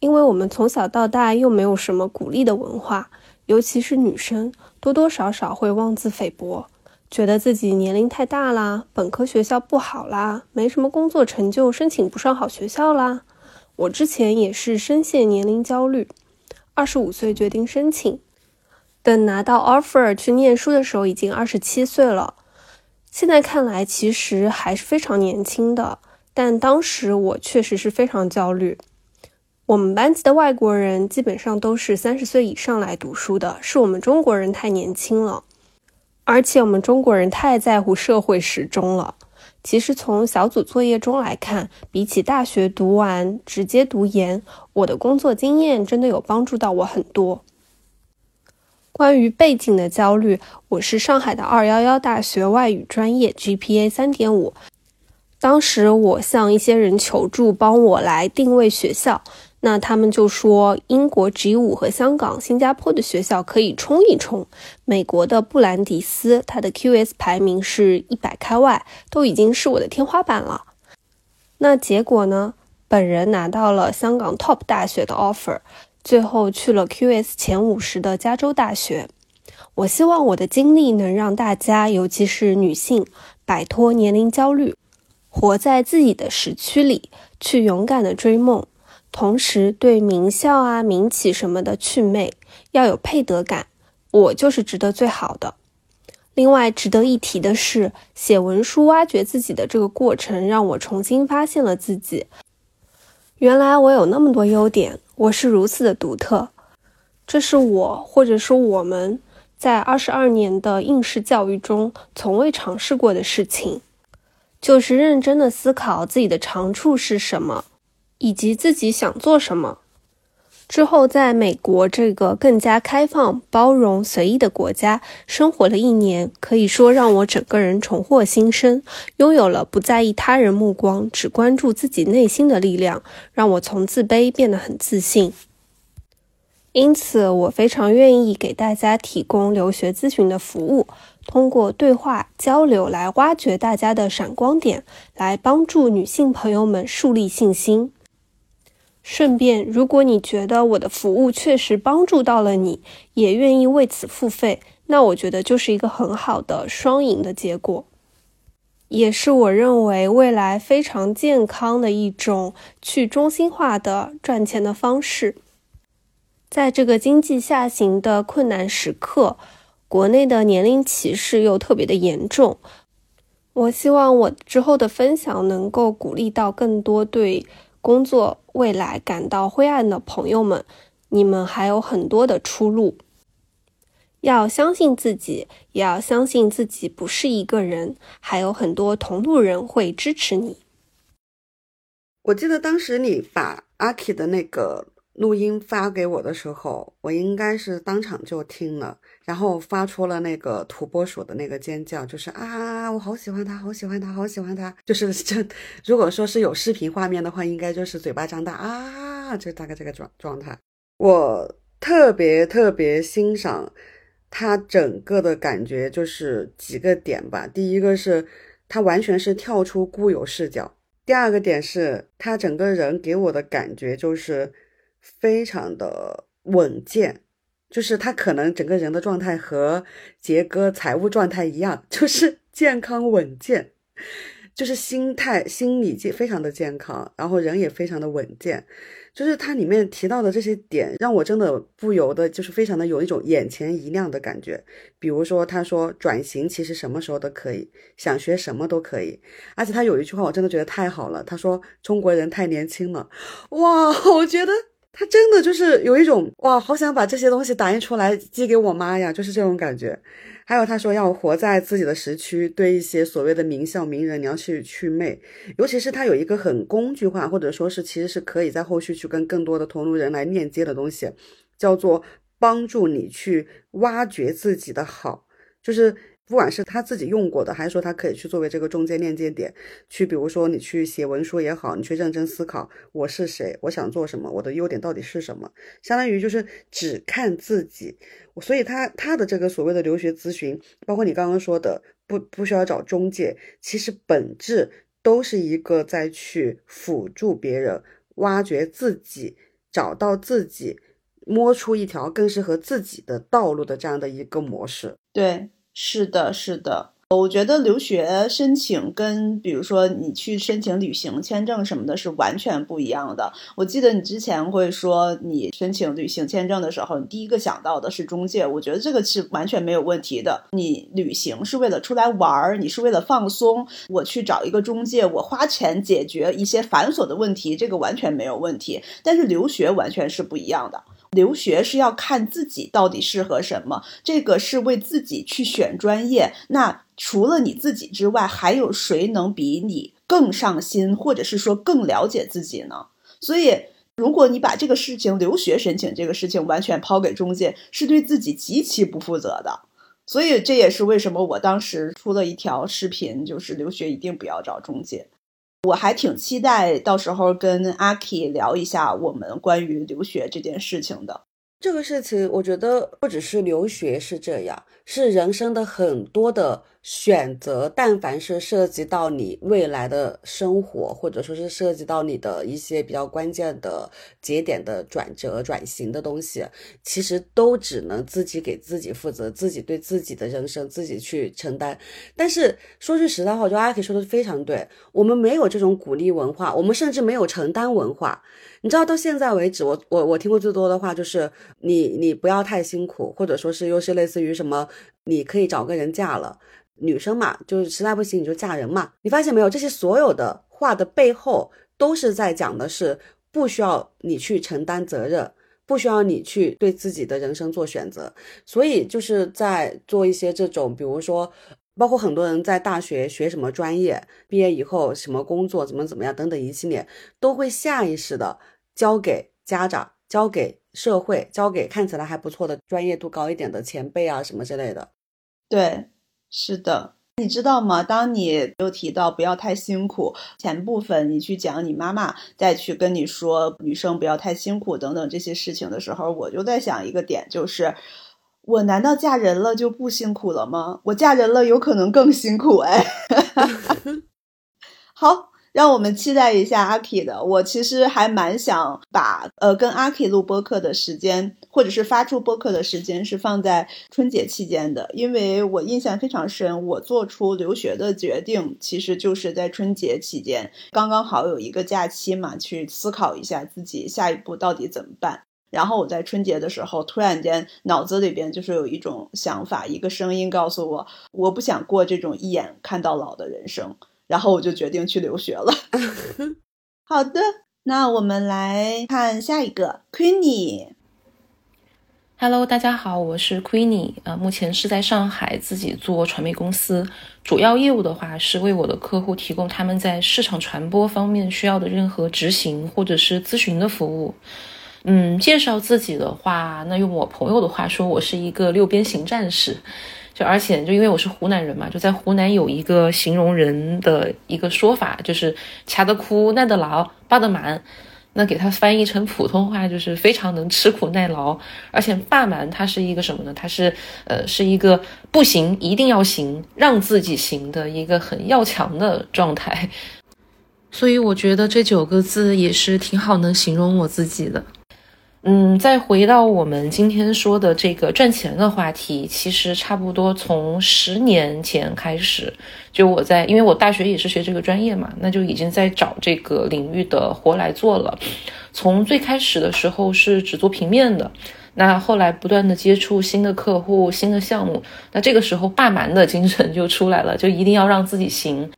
因为我们从小到大又没有什么鼓励的文化，尤其是女生，多多少少会妄自菲薄，觉得自己年龄太大啦，本科学校不好啦，没什么工作成就，申请不上好学校啦。我之前也是深陷年龄焦虑，二十五岁决定申请。等拿到 offer 去念书的时候，已经二十七岁了。现在看来，其实还是非常年轻的。但当时我确实是非常焦虑。我们班级的外国人基本上都是三十岁以上来读书的，是我们中国人太年轻了。而且我们中国人太在乎社会时钟了。其实从小组作业中来看，比起大学读完直接读研，我的工作经验真的有帮助到我很多。关于背景的焦虑，我是上海的二幺幺大学外语专业，GPA 三点五。当时我向一些人求助，帮我来定位学校，那他们就说英国 G 五和香港、新加坡的学校可以冲一冲。美国的布兰迪斯，它的 QS 排名是一百开外，都已经是我的天花板了。那结果呢？本人拿到了香港 Top 大学的 offer。最后去了 QS 前五十的加州大学。我希望我的经历能让大家，尤其是女性，摆脱年龄焦虑，活在自己的时区里，去勇敢的追梦。同时，对名校啊、民企什么的去魅，要有配得感。我就是值得最好的。另外，值得一提的是，写文书挖掘自己的这个过程，让我重新发现了自己。原来我有那么多优点。我是如此的独特，这是我或者说我们在二十二年的应试教育中从未尝试过的事情，就是认真的思考自己的长处是什么，以及自己想做什么。之后，在美国这个更加开放、包容、随意的国家生活了一年，可以说让我整个人重获新生，拥有了不在意他人目光、只关注自己内心的力量，让我从自卑变得很自信。因此，我非常愿意给大家提供留学咨询的服务，通过对话交流来挖掘大家的闪光点，来帮助女性朋友们树立信心。顺便，如果你觉得我的服务确实帮助到了你，也愿意为此付费，那我觉得就是一个很好的双赢的结果，也是我认为未来非常健康的一种去中心化的赚钱的方式。在这个经济下行的困难时刻，国内的年龄歧视又特别的严重。我希望我之后的分享能够鼓励到更多对工作未来感到灰暗的朋友们，你们还有很多的出路。要相信自己，也要相信自己不是一个人，还有很多同路人会支持你。我记得当时你把阿 K 的那个。录音发给我的时候，我应该是当场就听了，然后发出了那个土拨鼠的那个尖叫，就是啊，我好喜欢他，好喜欢他，好喜欢他，就是 [laughs] 这。如果说是有视频画面的话，应该就是嘴巴张大啊，就大概这个状状态。我特别特别欣赏他整个的感觉，就是几个点吧。第一个是他完全是跳出固有视角，第二个点是他整个人给我的感觉就是。非常的稳健，就是他可能整个人的状态和杰哥财务状态一样，就是 [laughs] 健康稳健，就是心态、心理健非常的健康，然后人也非常的稳健。就是他里面提到的这些点，让我真的不由得就是非常的有一种眼前一亮的感觉。比如说，他说转型其实什么时候都可以，想学什么都可以。而且他有一句话，我真的觉得太好了。他说中国人太年轻了，哇，我觉得。他真的就是有一种哇，好想把这些东西打印出来寄给我妈呀，就是这种感觉。还有他说要活在自己的时区，对一些所谓的名校名人你要去去魅，尤其是他有一个很工具化，或者说是其实是可以在后续去跟更多的同路人来链接的东西，叫做帮助你去挖掘自己的好，就是。不管是他自己用过的，还是说他可以去作为这个中间链接点，去比如说你去写文书也好，你去认真思考我是谁，我想做什么，我的优点到底是什么，相当于就是只看自己。所以他他的这个所谓的留学咨询，包括你刚刚说的不不需要找中介，其实本质都是一个在去辅助别人挖掘自己，找到自己，摸出一条更适合自己的道路的这样的一个模式。对。是的，是的，我觉得留学申请跟比如说你去申请旅行签证什么的是完全不一样的。我记得你之前会说，你申请旅行签证的时候，你第一个想到的是中介。我觉得这个是完全没有问题的。你旅行是为了出来玩儿，你是为了放松，我去找一个中介，我花钱解决一些繁琐的问题，这个完全没有问题。但是留学完全是不一样的。留学是要看自己到底适合什么，这个是为自己去选专业。那除了你自己之外，还有谁能比你更上心，或者是说更了解自己呢？所以，如果你把这个事情留学申请这个事情完全抛给中介，是对自己极其不负责的。所以，这也是为什么我当时出了一条视频，就是留学一定不要找中介。我还挺期待到时候跟阿 K 聊一下我们关于留学这件事情的。这个事情，我觉得不只是留学是这样，是人生的很多的。选择，但凡是涉及到你未来的生活，或者说是涉及到你的一些比较关键的节点的转折、转型的东西，其实都只能自己给自己负责，自己对自己的人生自己去承担。但是说句实在话，我觉得阿 K 说的非常对，我们没有这种鼓励文化，我们甚至没有承担文化。你知道，到现在为止，我我我听过最多的话就是你你不要太辛苦，或者说是又是类似于什么，你可以找个人嫁了。女生嘛，就是实在不行你就嫁人嘛。你发现没有，这些所有的话的背后，都是在讲的是不需要你去承担责任，不需要你去对自己的人生做选择。所以就是在做一些这种，比如说，包括很多人在大学学什么专业，毕业以后什么工作，怎么怎么样等等一系列，都会下意识的交给家长，交给社会，交给看起来还不错的专业度高一点的前辈啊什么之类的。对。是的，你知道吗？当你又提到不要太辛苦，前部分你去讲你妈妈再去跟你说女生不要太辛苦等等这些事情的时候，我就在想一个点，就是我难道嫁人了就不辛苦了吗？我嫁人了有可能更辛苦哎。[laughs] [laughs] 好。让我们期待一下阿 K 的。我其实还蛮想把呃跟阿 K 录播客的时间，或者是发出播客的时间是放在春节期间的，因为我印象非常深。我做出留学的决定，其实就是在春节期间，刚刚好有一个假期嘛，去思考一下自己下一步到底怎么办。然后我在春节的时候，突然间脑子里边就是有一种想法，一个声音告诉我，我不想过这种一眼看到老的人生。然后我就决定去留学了。[laughs] 好的，那我们来看下一个 Queenie。Hello，大家好，我是 Queenie，呃，目前是在上海自己做传媒公司，主要业务的话是为我的客户提供他们在市场传播方面需要的任何执行或者是咨询的服务。嗯，介绍自己的话，那用我朋友的话说，我是一个六边形战士。就而且就因为我是湖南人嘛，就在湖南有一个形容人的一个说法，就是掐得苦、耐得劳、霸得蛮。那给它翻译成普通话，就是非常能吃苦耐劳，而且霸蛮它是一个什么呢？它是呃是一个不行一定要行，让自己行的一个很要强的状态。[laughs] 所以我觉得这九个字也是挺好能形容我自己的。嗯，再回到我们今天说的这个赚钱的话题，其实差不多从十年前开始，就我在，因为我大学也是学这个专业嘛，那就已经在找这个领域的活来做了。从最开始的时候是只做平面的，那后来不断的接触新的客户、新的项目，那这个时候霸蛮的精神就出来了，就一定要让自己行。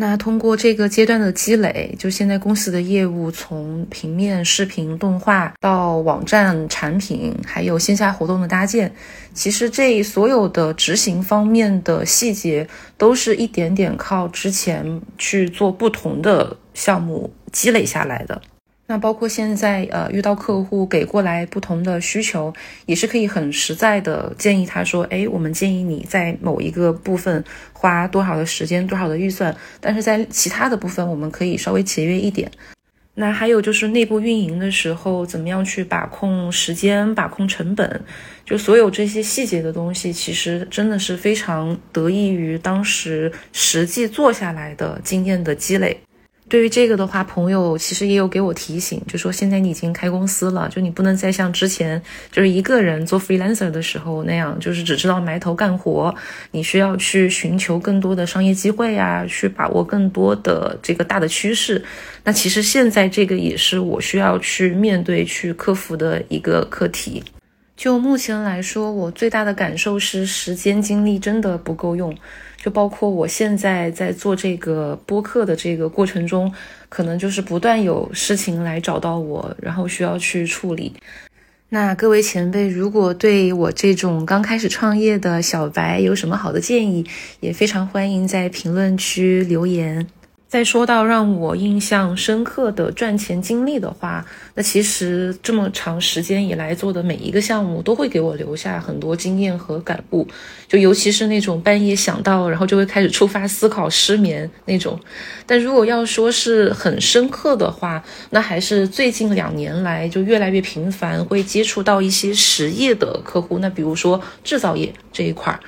那通过这个阶段的积累，就现在公司的业务从平面、视频、动画到网站产品，还有线下活动的搭建，其实这所有的执行方面的细节，都是一点点靠之前去做不同的项目积累下来的。那包括现在，呃，遇到客户给过来不同的需求，也是可以很实在的建议他说，哎，我们建议你在某一个部分花多少的时间、多少的预算，但是在其他的部分我们可以稍微节约一点。那还有就是内部运营的时候，怎么样去把控时间、把控成本，就所有这些细节的东西，其实真的是非常得益于当时实际做下来的经验的积累。对于这个的话，朋友其实也有给我提醒，就说现在你已经开公司了，就你不能再像之前就是一个人做 freelancer 的时候那样，就是只知道埋头干活。你需要去寻求更多的商业机会呀，去把握更多的这个大的趋势。那其实现在这个也是我需要去面对、去克服的一个课题。就目前来说，我最大的感受是时间精力真的不够用。就包括我现在在做这个播客的这个过程中，可能就是不断有事情来找到我，然后需要去处理。那各位前辈，如果对我这种刚开始创业的小白有什么好的建议，也非常欢迎在评论区留言。再说到让我印象深刻的赚钱经历的话，那其实这么长时间以来做的每一个项目都会给我留下很多经验和感悟，就尤其是那种半夜想到，然后就会开始触发思考、失眠那种。但如果要说是很深刻的话，那还是最近两年来就越来越频繁会接触到一些实业的客户，那比如说制造业这一块儿。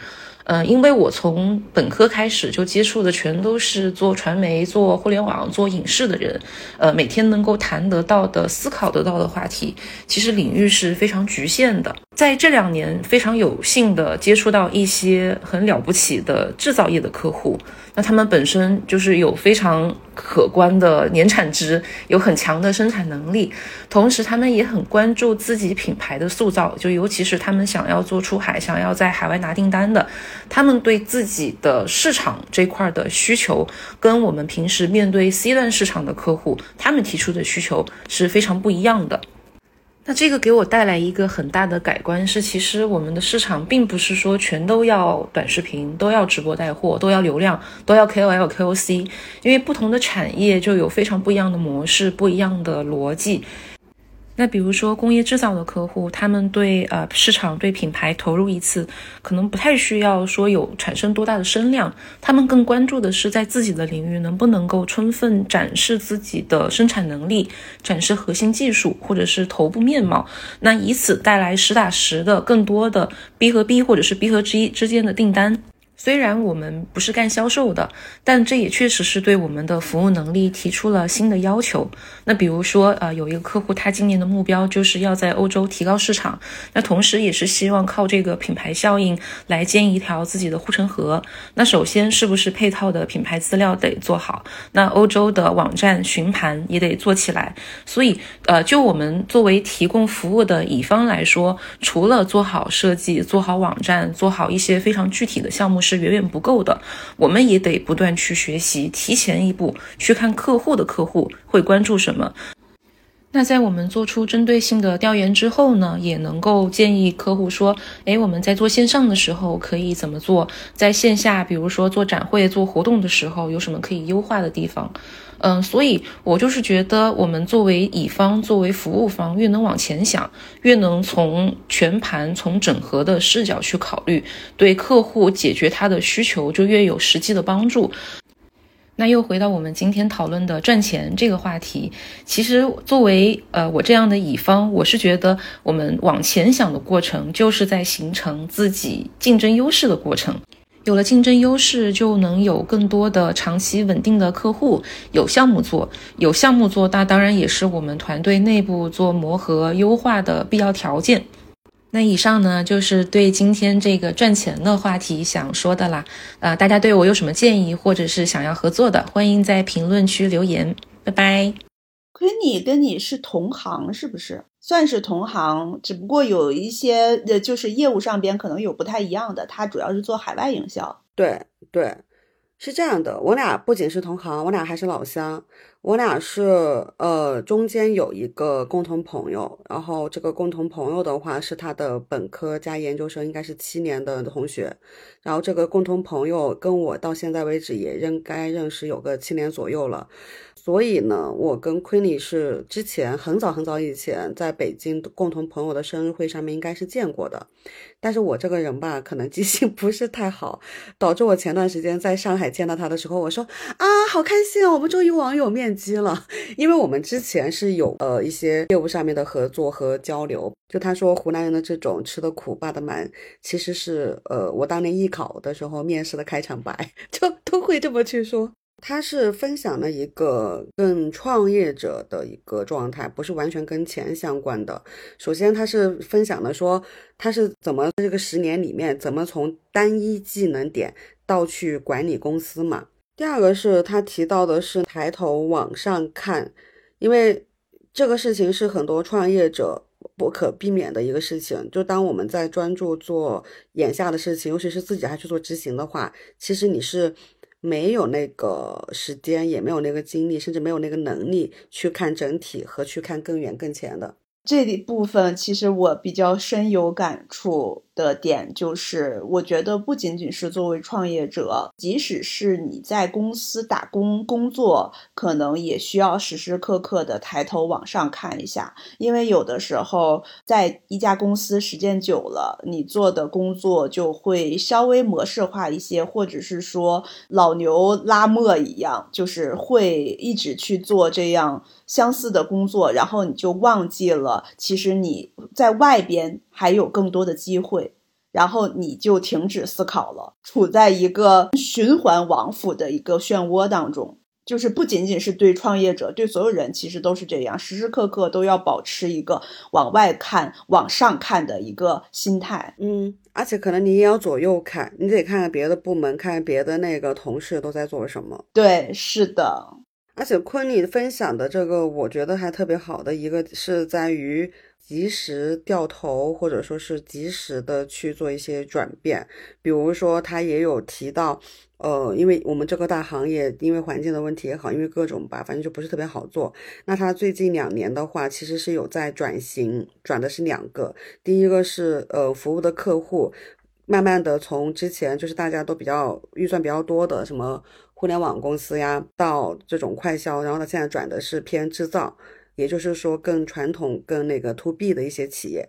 嗯，因为我从本科开始就接触的全都是做传媒、做互联网、做影视的人，呃，每天能够谈得到的、思考得到的话题，其实领域是非常局限的。在这两年，非常有幸的接触到一些很了不起的制造业的客户，那他们本身就是有非常可观的年产值，有很强的生产能力，同时他们也很关注自己品牌的塑造，就尤其是他们想要做出海、想要在海外拿订单的。他们对自己的市场这块的需求，跟我们平时面对 C 端市场的客户，他们提出的需求是非常不一样的。那这个给我带来一个很大的改观是，其实我们的市场并不是说全都要短视频，都要直播带货，都要流量，都要 KOL、KOC，因为不同的产业就有非常不一样的模式，不一样的逻辑。那比如说工业制造的客户，他们对呃市场对品牌投入一次，可能不太需要说有产生多大的声量，他们更关注的是在自己的领域能不能够充分展示自己的生产能力，展示核心技术或者是头部面貌，那以此带来实打实的更多的 B 和 B 或者是 B 和 G 之间的订单。虽然我们不是干销售的，但这也确实是对我们的服务能力提出了新的要求。那比如说，呃，有一个客户，他今年的目标就是要在欧洲提高市场，那同时也是希望靠这个品牌效应来建一条自己的护城河。那首先是不是配套的品牌资料得做好？那欧洲的网站询盘也得做起来。所以，呃，就我们作为提供服务的乙方来说，除了做好设计、做好网站、做好一些非常具体的项目。是远远不够的，我们也得不断去学习，提前一步去看客户的客户会关注什么。那在我们做出针对性的调研之后呢，也能够建议客户说，诶，我们在做线上的时候可以怎么做？在线下，比如说做展会、做活动的时候，有什么可以优化的地方？嗯，所以我就是觉得，我们作为乙方、作为服务方，越能往前想，越能从全盘、从整合的视角去考虑，对客户解决他的需求就越有实际的帮助。那又回到我们今天讨论的赚钱这个话题，其实作为呃我这样的乙方，我是觉得我们往前想的过程，就是在形成自己竞争优势的过程。有了竞争优势，就能有更多的长期稳定的客户，有项目做，有项目做，那当然也是我们团队内部做磨合优化的必要条件。那以上呢，就是对今天这个赚钱的话题想说的啦。呃，大家对我有什么建议，或者是想要合作的，欢迎在评论区留言。拜拜。Queenie 跟你是同行是不是？算是同行，只不过有一些呃，就是业务上边可能有不太一样的。他主要是做海外营销。对对，是这样的。我俩不仅是同行，我俩还是老乡。我俩是呃，中间有一个共同朋友，然后这个共同朋友的话是他的本科加研究生，应该是七年的同学。然后这个共同朋友跟我到现在为止也应该认识有个七年左右了。所以呢，我跟 Queenie 是之前很早很早以前在北京共同朋友的生日会上面应该是见过的。但是我这个人吧，可能记性 [laughs] 不是太好，导致我前段时间在上海见到他的时候，我说啊，好开心啊，我们终于网友面基了。[laughs] 因为我们之前是有呃一些业务上面的合作和交流。就他说湖南人的这种吃的苦、霸的蛮，其实是呃我当年艺考的时候面试的开场白，[laughs] 就都会这么去说。他是分享了一个更创业者的一个状态，不是完全跟钱相关的。首先，他是分享的说他是怎么这个十年里面怎么从单一技能点到去管理公司嘛。第二个是他提到的是抬头往上看，因为这个事情是很多创业者不可避免的一个事情。就当我们在专注做眼下的事情，尤其是自己还去做执行的话，其实你是。没有那个时间，也没有那个精力，甚至没有那个能力去看整体和去看更远更前的这一部分。其实我比较深有感触。的点就是，我觉得不仅仅是作为创业者，即使是你在公司打工工作，可能也需要时时刻刻的抬头往上看一下，因为有的时候在一家公司时间久了，你做的工作就会稍微模式化一些，或者是说老牛拉磨一样，就是会一直去做这样相似的工作，然后你就忘记了，其实你在外边。还有更多的机会，然后你就停止思考了，处在一个循环往复的一个漩涡当中。就是不仅仅是对创业者，对所有人其实都是这样，时时刻刻都要保持一个往外看、往上看的一个心态。嗯，而且可能你也要左右看，你得看看别的部门，看看别的那个同事都在做什么。对，是的。而且昆你分享的这个，我觉得还特别好的一个是在于。及时掉头，或者说是及时的去做一些转变。比如说，他也有提到，呃，因为我们这个大行业，因为环境的问题也好，因为各种吧，反正就不是特别好做。那他最近两年的话，其实是有在转型，转的是两个。第一个是呃，服务的客户，慢慢的从之前就是大家都比较预算比较多的什么互联网公司呀，到这种快销，然后他现在转的是偏制造。也就是说更传统、更那个 to B 的一些企业。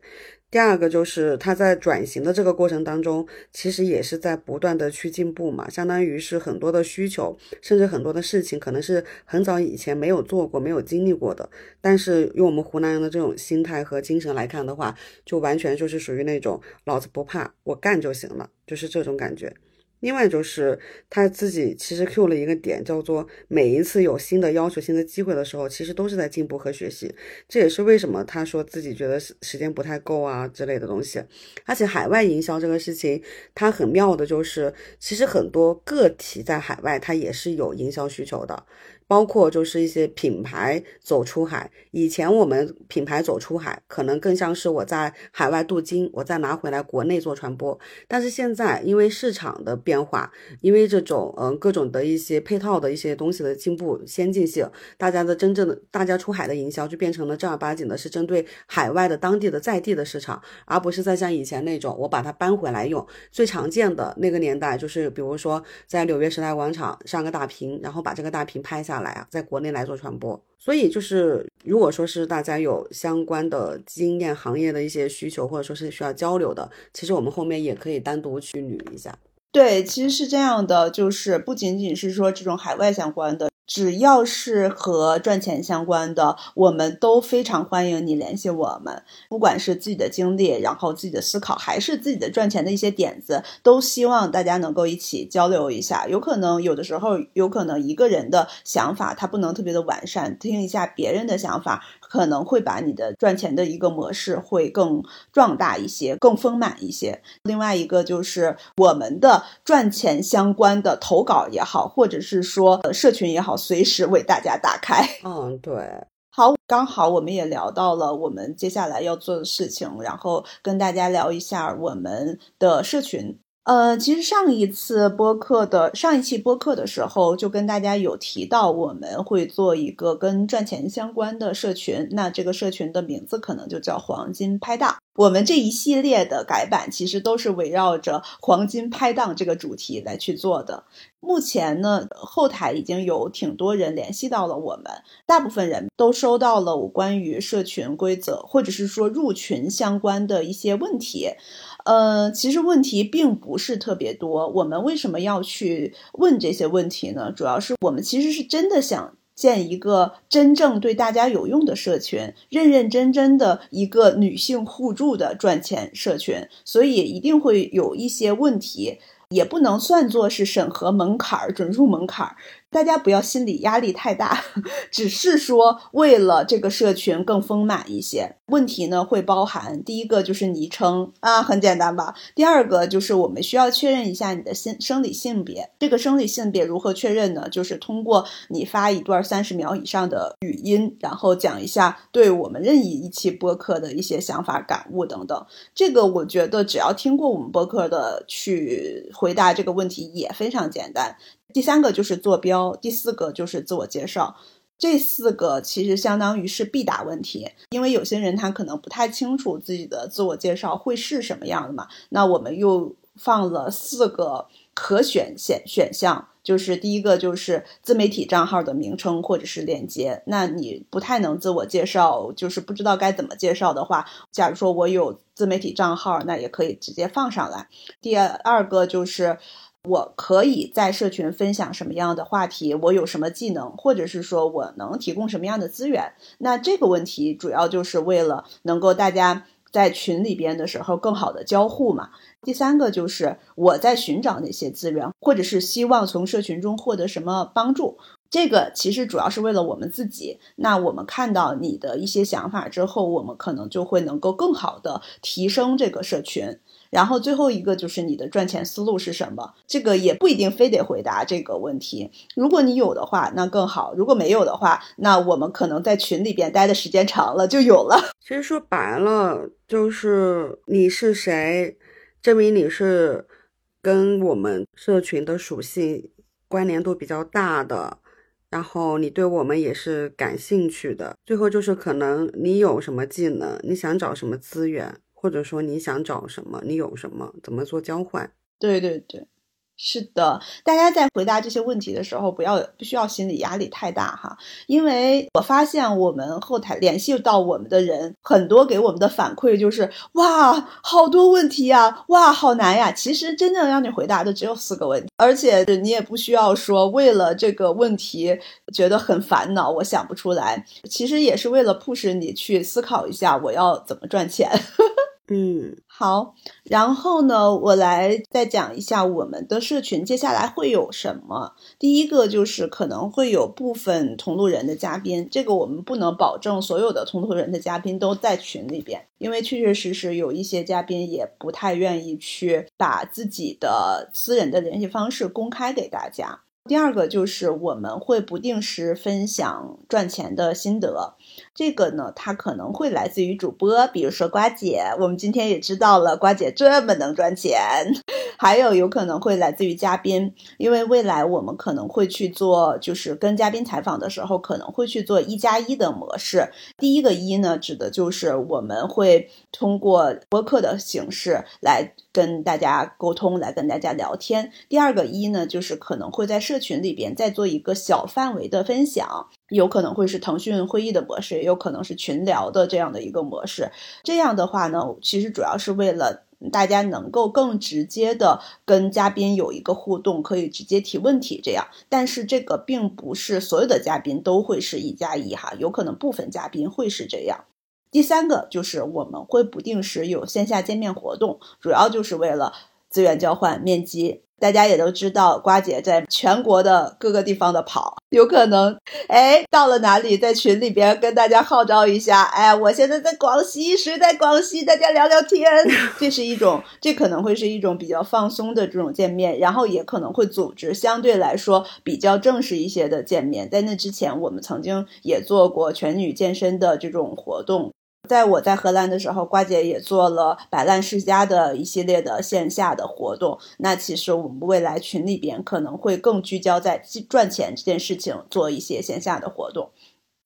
第二个就是它在转型的这个过程当中，其实也是在不断的去进步嘛，相当于是很多的需求，甚至很多的事情可能是很早以前没有做过、没有经历过的。但是用我们湖南人的这种心态和精神来看的话，就完全就是属于那种老子不怕，我干就行了，就是这种感觉。另外就是他自己其实 Q 了一个点，叫做每一次有新的要求、新的机会的时候，其实都是在进步和学习。这也是为什么他说自己觉得时时间不太够啊之类的东西。而且海外营销这个事情，它很妙的就是，其实很多个体在海外，它也是有营销需求的。包括就是一些品牌走出海，以前我们品牌走出海，可能更像是我在海外镀金，我再拿回来国内做传播。但是现在因为市场的变化，因为这种嗯各种的一些配套的一些东西的进步先进性，大家的真正的大家出海的营销就变成了正儿八经的是针对海外的当地的在地的市场，而不是再像以前那种我把它搬回来用。最常见的那个年代就是比如说在纽约时代广场上个大屏，然后把这个大屏拍下。来啊，在国内来做传播，所以就是如果说是大家有相关的经验、行业的一些需求，或者说是需要交流的，其实我们后面也可以单独去捋一下。对，其实是这样的，就是不仅仅是说这种海外相关的。只要是和赚钱相关的，我们都非常欢迎你联系我们。不管是自己的经历，然后自己的思考，还是自己的赚钱的一些点子，都希望大家能够一起交流一下。有可能有的时候，有可能一个人的想法他不能特别的完善，听一下别人的想法。可能会把你的赚钱的一个模式会更壮大一些，更丰满一些。另外一个就是我们的赚钱相关的投稿也好，或者是说社群也好，随时为大家打开。嗯，对。好，刚好我们也聊到了我们接下来要做的事情，然后跟大家聊一下我们的社群。呃，其实上一次播客的上一期播客的时候，就跟大家有提到，我们会做一个跟赚钱相关的社群。那这个社群的名字可能就叫“黄金拍档”。我们这一系列的改版，其实都是围绕着“黄金拍档”这个主题来去做的。目前呢，后台已经有挺多人联系到了我们，大部分人都收到了我关于社群规则，或者是说入群相关的一些问题。呃，其实问题并不是特别多。我们为什么要去问这些问题呢？主要是我们其实是真的想建一个真正对大家有用的社群，认认真真的一个女性互助的赚钱社群，所以一定会有一些问题。也不能算作是审核门槛儿、准入门槛儿。大家不要心理压力太大，[laughs] 只是说为了这个社群更丰满一些。问题呢会包含第一个就是昵称啊，很简单吧？第二个就是我们需要确认一下你的性生理性别。这个生理性别如何确认呢？就是通过你发一段三十秒以上的语音，然后讲一下对我们任意一期播客的一些想法、感悟等等。这个我觉得只要听过我们播客的去回答这个问题也非常简单。第三个就是坐标，第四个就是自我介绍，这四个其实相当于是必答问题，因为有些人他可能不太清楚自己的自我介绍会是什么样的嘛。那我们又放了四个可选选选项，就是第一个就是自媒体账号的名称或者是链接。那你不太能自我介绍，就是不知道该怎么介绍的话，假如说我有自媒体账号，那也可以直接放上来。第二个就是。我可以在社群分享什么样的话题？我有什么技能，或者是说我能提供什么样的资源？那这个问题主要就是为了能够大家在群里边的时候更好的交互嘛。第三个就是我在寻找哪些资源，或者是希望从社群中获得什么帮助。这个其实主要是为了我们自己。那我们看到你的一些想法之后，我们可能就会能够更好的提升这个社群。然后最后一个就是你的赚钱思路是什么？这个也不一定非得回答这个问题。如果你有的话，那更好；如果没有的话，那我们可能在群里边待的时间长了就有了。[laughs] 其实说白了，就是你是谁，证明你是跟我们社群的属性关联度比较大的，然后你对我们也是感兴趣的。最后就是可能你有什么技能，你想找什么资源。或者说你想找什么，你有什么，怎么做交换？对对对，是的，大家在回答这些问题的时候，不要不需要心理压力太大哈，因为我发现我们后台联系到我们的人很多，给我们的反馈就是哇，好多问题呀，哇，好难呀。其实真正让你回答的只有四个问题，而且你也不需要说为了这个问题觉得很烦恼，我想不出来。其实也是为了迫使你去思考一下，我要怎么赚钱。[laughs] 嗯，好，然后呢，我来再讲一下我们的社群接下来会有什么。第一个就是可能会有部分同路人的嘉宾，这个我们不能保证所有的同路人的嘉宾都在群里边，因为确确实实有一些嘉宾也不太愿意去把自己的私人的联系方式公开给大家。第二个就是我们会不定时分享赚钱的心得。这个呢，它可能会来自于主播，比如说瓜姐，我们今天也知道了瓜姐这么能赚钱，[laughs] 还有有可能会来自于嘉宾，因为未来我们可能会去做，就是跟嘉宾采访的时候，可能会去做一加一的模式。第一个一呢，指的就是我们会通过播客的形式来跟大家沟通，来跟大家聊天。第二个一呢，就是可能会在社群里边再做一个小范围的分享。有可能会是腾讯会议的模式，也有可能是群聊的这样的一个模式。这样的话呢，其实主要是为了大家能够更直接的跟嘉宾有一个互动，可以直接提问题。这样，但是这个并不是所有的嘉宾都会是一加一哈，有可能部分嘉宾会是这样。第三个就是我们会不定时有线下见面活动，主要就是为了资源交换、面基。大家也都知道，瓜姐在全国的各个地方的跑，有可能，哎，到了哪里，在群里边跟大家号召一下，哎，我现在在广西，谁在广西？大家聊聊天，[laughs] 这是一种，这可能会是一种比较放松的这种见面，然后也可能会组织相对来说比较正式一些的见面。在那之前，我们曾经也做过全女健身的这种活动。在我在荷兰的时候，瓜姐也做了摆烂世家的一系列的线下的活动。那其实我们未来群里边可能会更聚焦在赚钱这件事情，做一些线下的活动。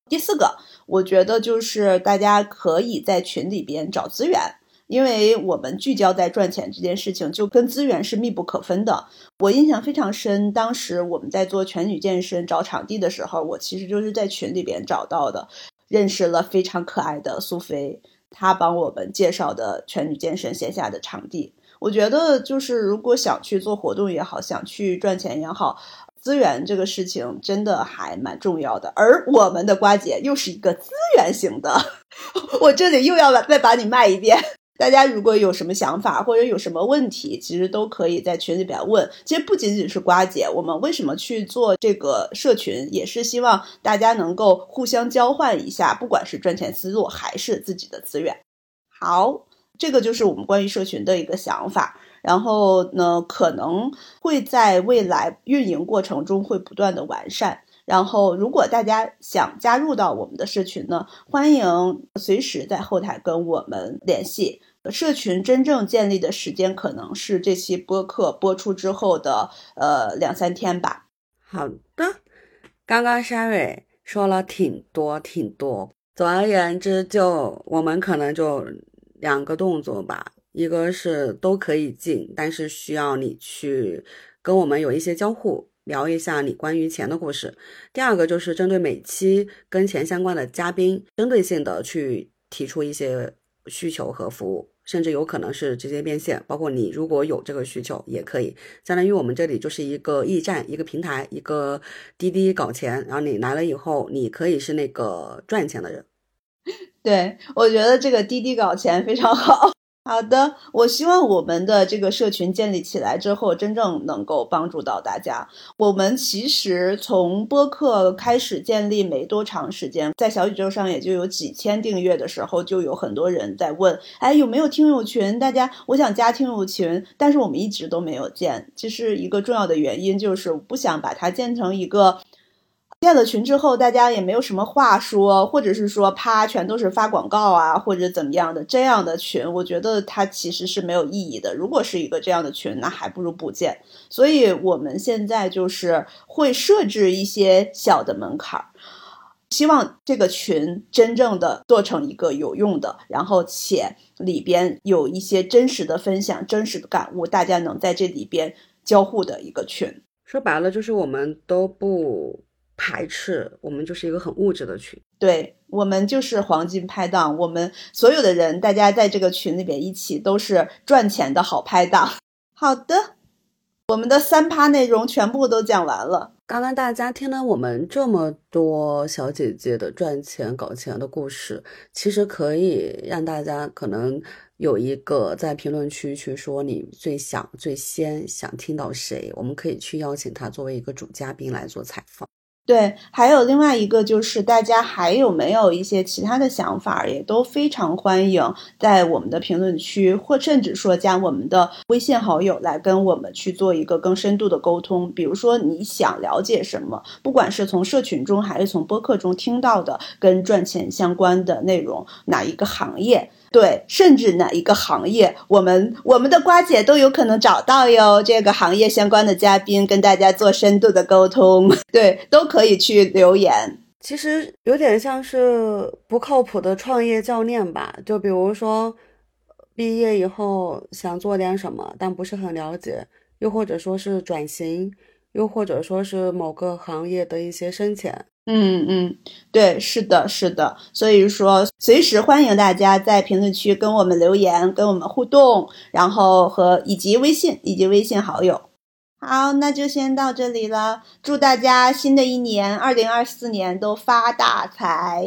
第四个，我觉得就是大家可以在群里边找资源，因为我们聚焦在赚钱这件事情，就跟资源是密不可分的。我印象非常深，当时我们在做全女健身找场地的时候，我其实就是在群里边找到的。认识了非常可爱的苏菲，她帮我们介绍的全女健身线下的场地。我觉得就是如果想去做活动也好，想去赚钱也好，资源这个事情真的还蛮重要的。而我们的瓜姐又是一个资源型的，[laughs] 我这里又要再把你卖一遍。大家如果有什么想法或者有什么问题，其实都可以在群里边问。其实不仅仅是瓜姐，我们为什么去做这个社群，也是希望大家能够互相交换一下，不管是赚钱思路还是自己的资源。好，这个就是我们关于社群的一个想法。然后呢，可能会在未来运营过程中会不断的完善。然后，如果大家想加入到我们的社群呢，欢迎随时在后台跟我们联系。社群真正建立的时间可能是这期播客播出之后的呃两三天吧。好的，刚刚 Sherry 说了挺多挺多，总而言之，就我们可能就两个动作吧，一个是都可以进，但是需要你去跟我们有一些交互。聊一下你关于钱的故事。第二个就是针对每期跟钱相关的嘉宾，针对性的去提出一些需求和服务，甚至有可能是直接变现。包括你如果有这个需求，也可以。相当于我们这里就是一个驿站，一个平台，一个滴滴搞钱。然后你来了以后，你可以是那个赚钱的人。[laughs] 对我觉得这个滴滴搞钱非常好。好的，我希望我们的这个社群建立起来之后，真正能够帮助到大家。我们其实从播客开始建立没多长时间，在小宇宙上也就有几千订阅的时候，就有很多人在问：“哎，有没有听友群？大家，我想加听友群。”但是我们一直都没有建，这是一个重要的原因，就是不想把它建成一个。建了群之后，大家也没有什么话说，或者是说啪，全都是发广告啊，或者怎么样的这样的群，我觉得它其实是没有意义的。如果是一个这样的群，那还不如不建。所以我们现在就是会设置一些小的门槛儿，希望这个群真正的做成一个有用的，然后且里边有一些真实的分享、真实的感悟，大家能在这里边。交互的一个群。说白了，就是我们都不排斥，我们就是一个很物质的群。对我们就是黄金拍档，我们所有的人，大家在这个群里边一起都是赚钱的好拍档。好的，我们的三趴内容全部都讲完了。刚刚大家听了我们这么多小姐姐的赚钱搞钱的故事，其实可以让大家可能有一个在评论区去说你最想、最先想听到谁，我们可以去邀请他作为一个主嘉宾来做采访。对，还有另外一个就是大家还有没有一些其他的想法，也都非常欢迎在我们的评论区，或甚至说加我们的微信好友来跟我们去做一个更深度的沟通。比如说你想了解什么，不管是从社群中还是从播客中听到的跟赚钱相关的内容，哪一个行业？对，甚至哪一个行业，我们我们的瓜姐都有可能找到哟。这个行业相关的嘉宾跟大家做深度的沟通，[laughs] 对，都可以去留言。其实有点像是不靠谱的创业教练吧，就比如说毕业以后想做点什么，但不是很了解，又或者说是转型，又或者说是某个行业的一些深浅。嗯嗯，对，是的，是的，所以说随时欢迎大家在评论区跟我们留言，跟我们互动，然后和以及微信以及微信好友。好，那就先到这里了，祝大家新的一年二零二四年都发大财。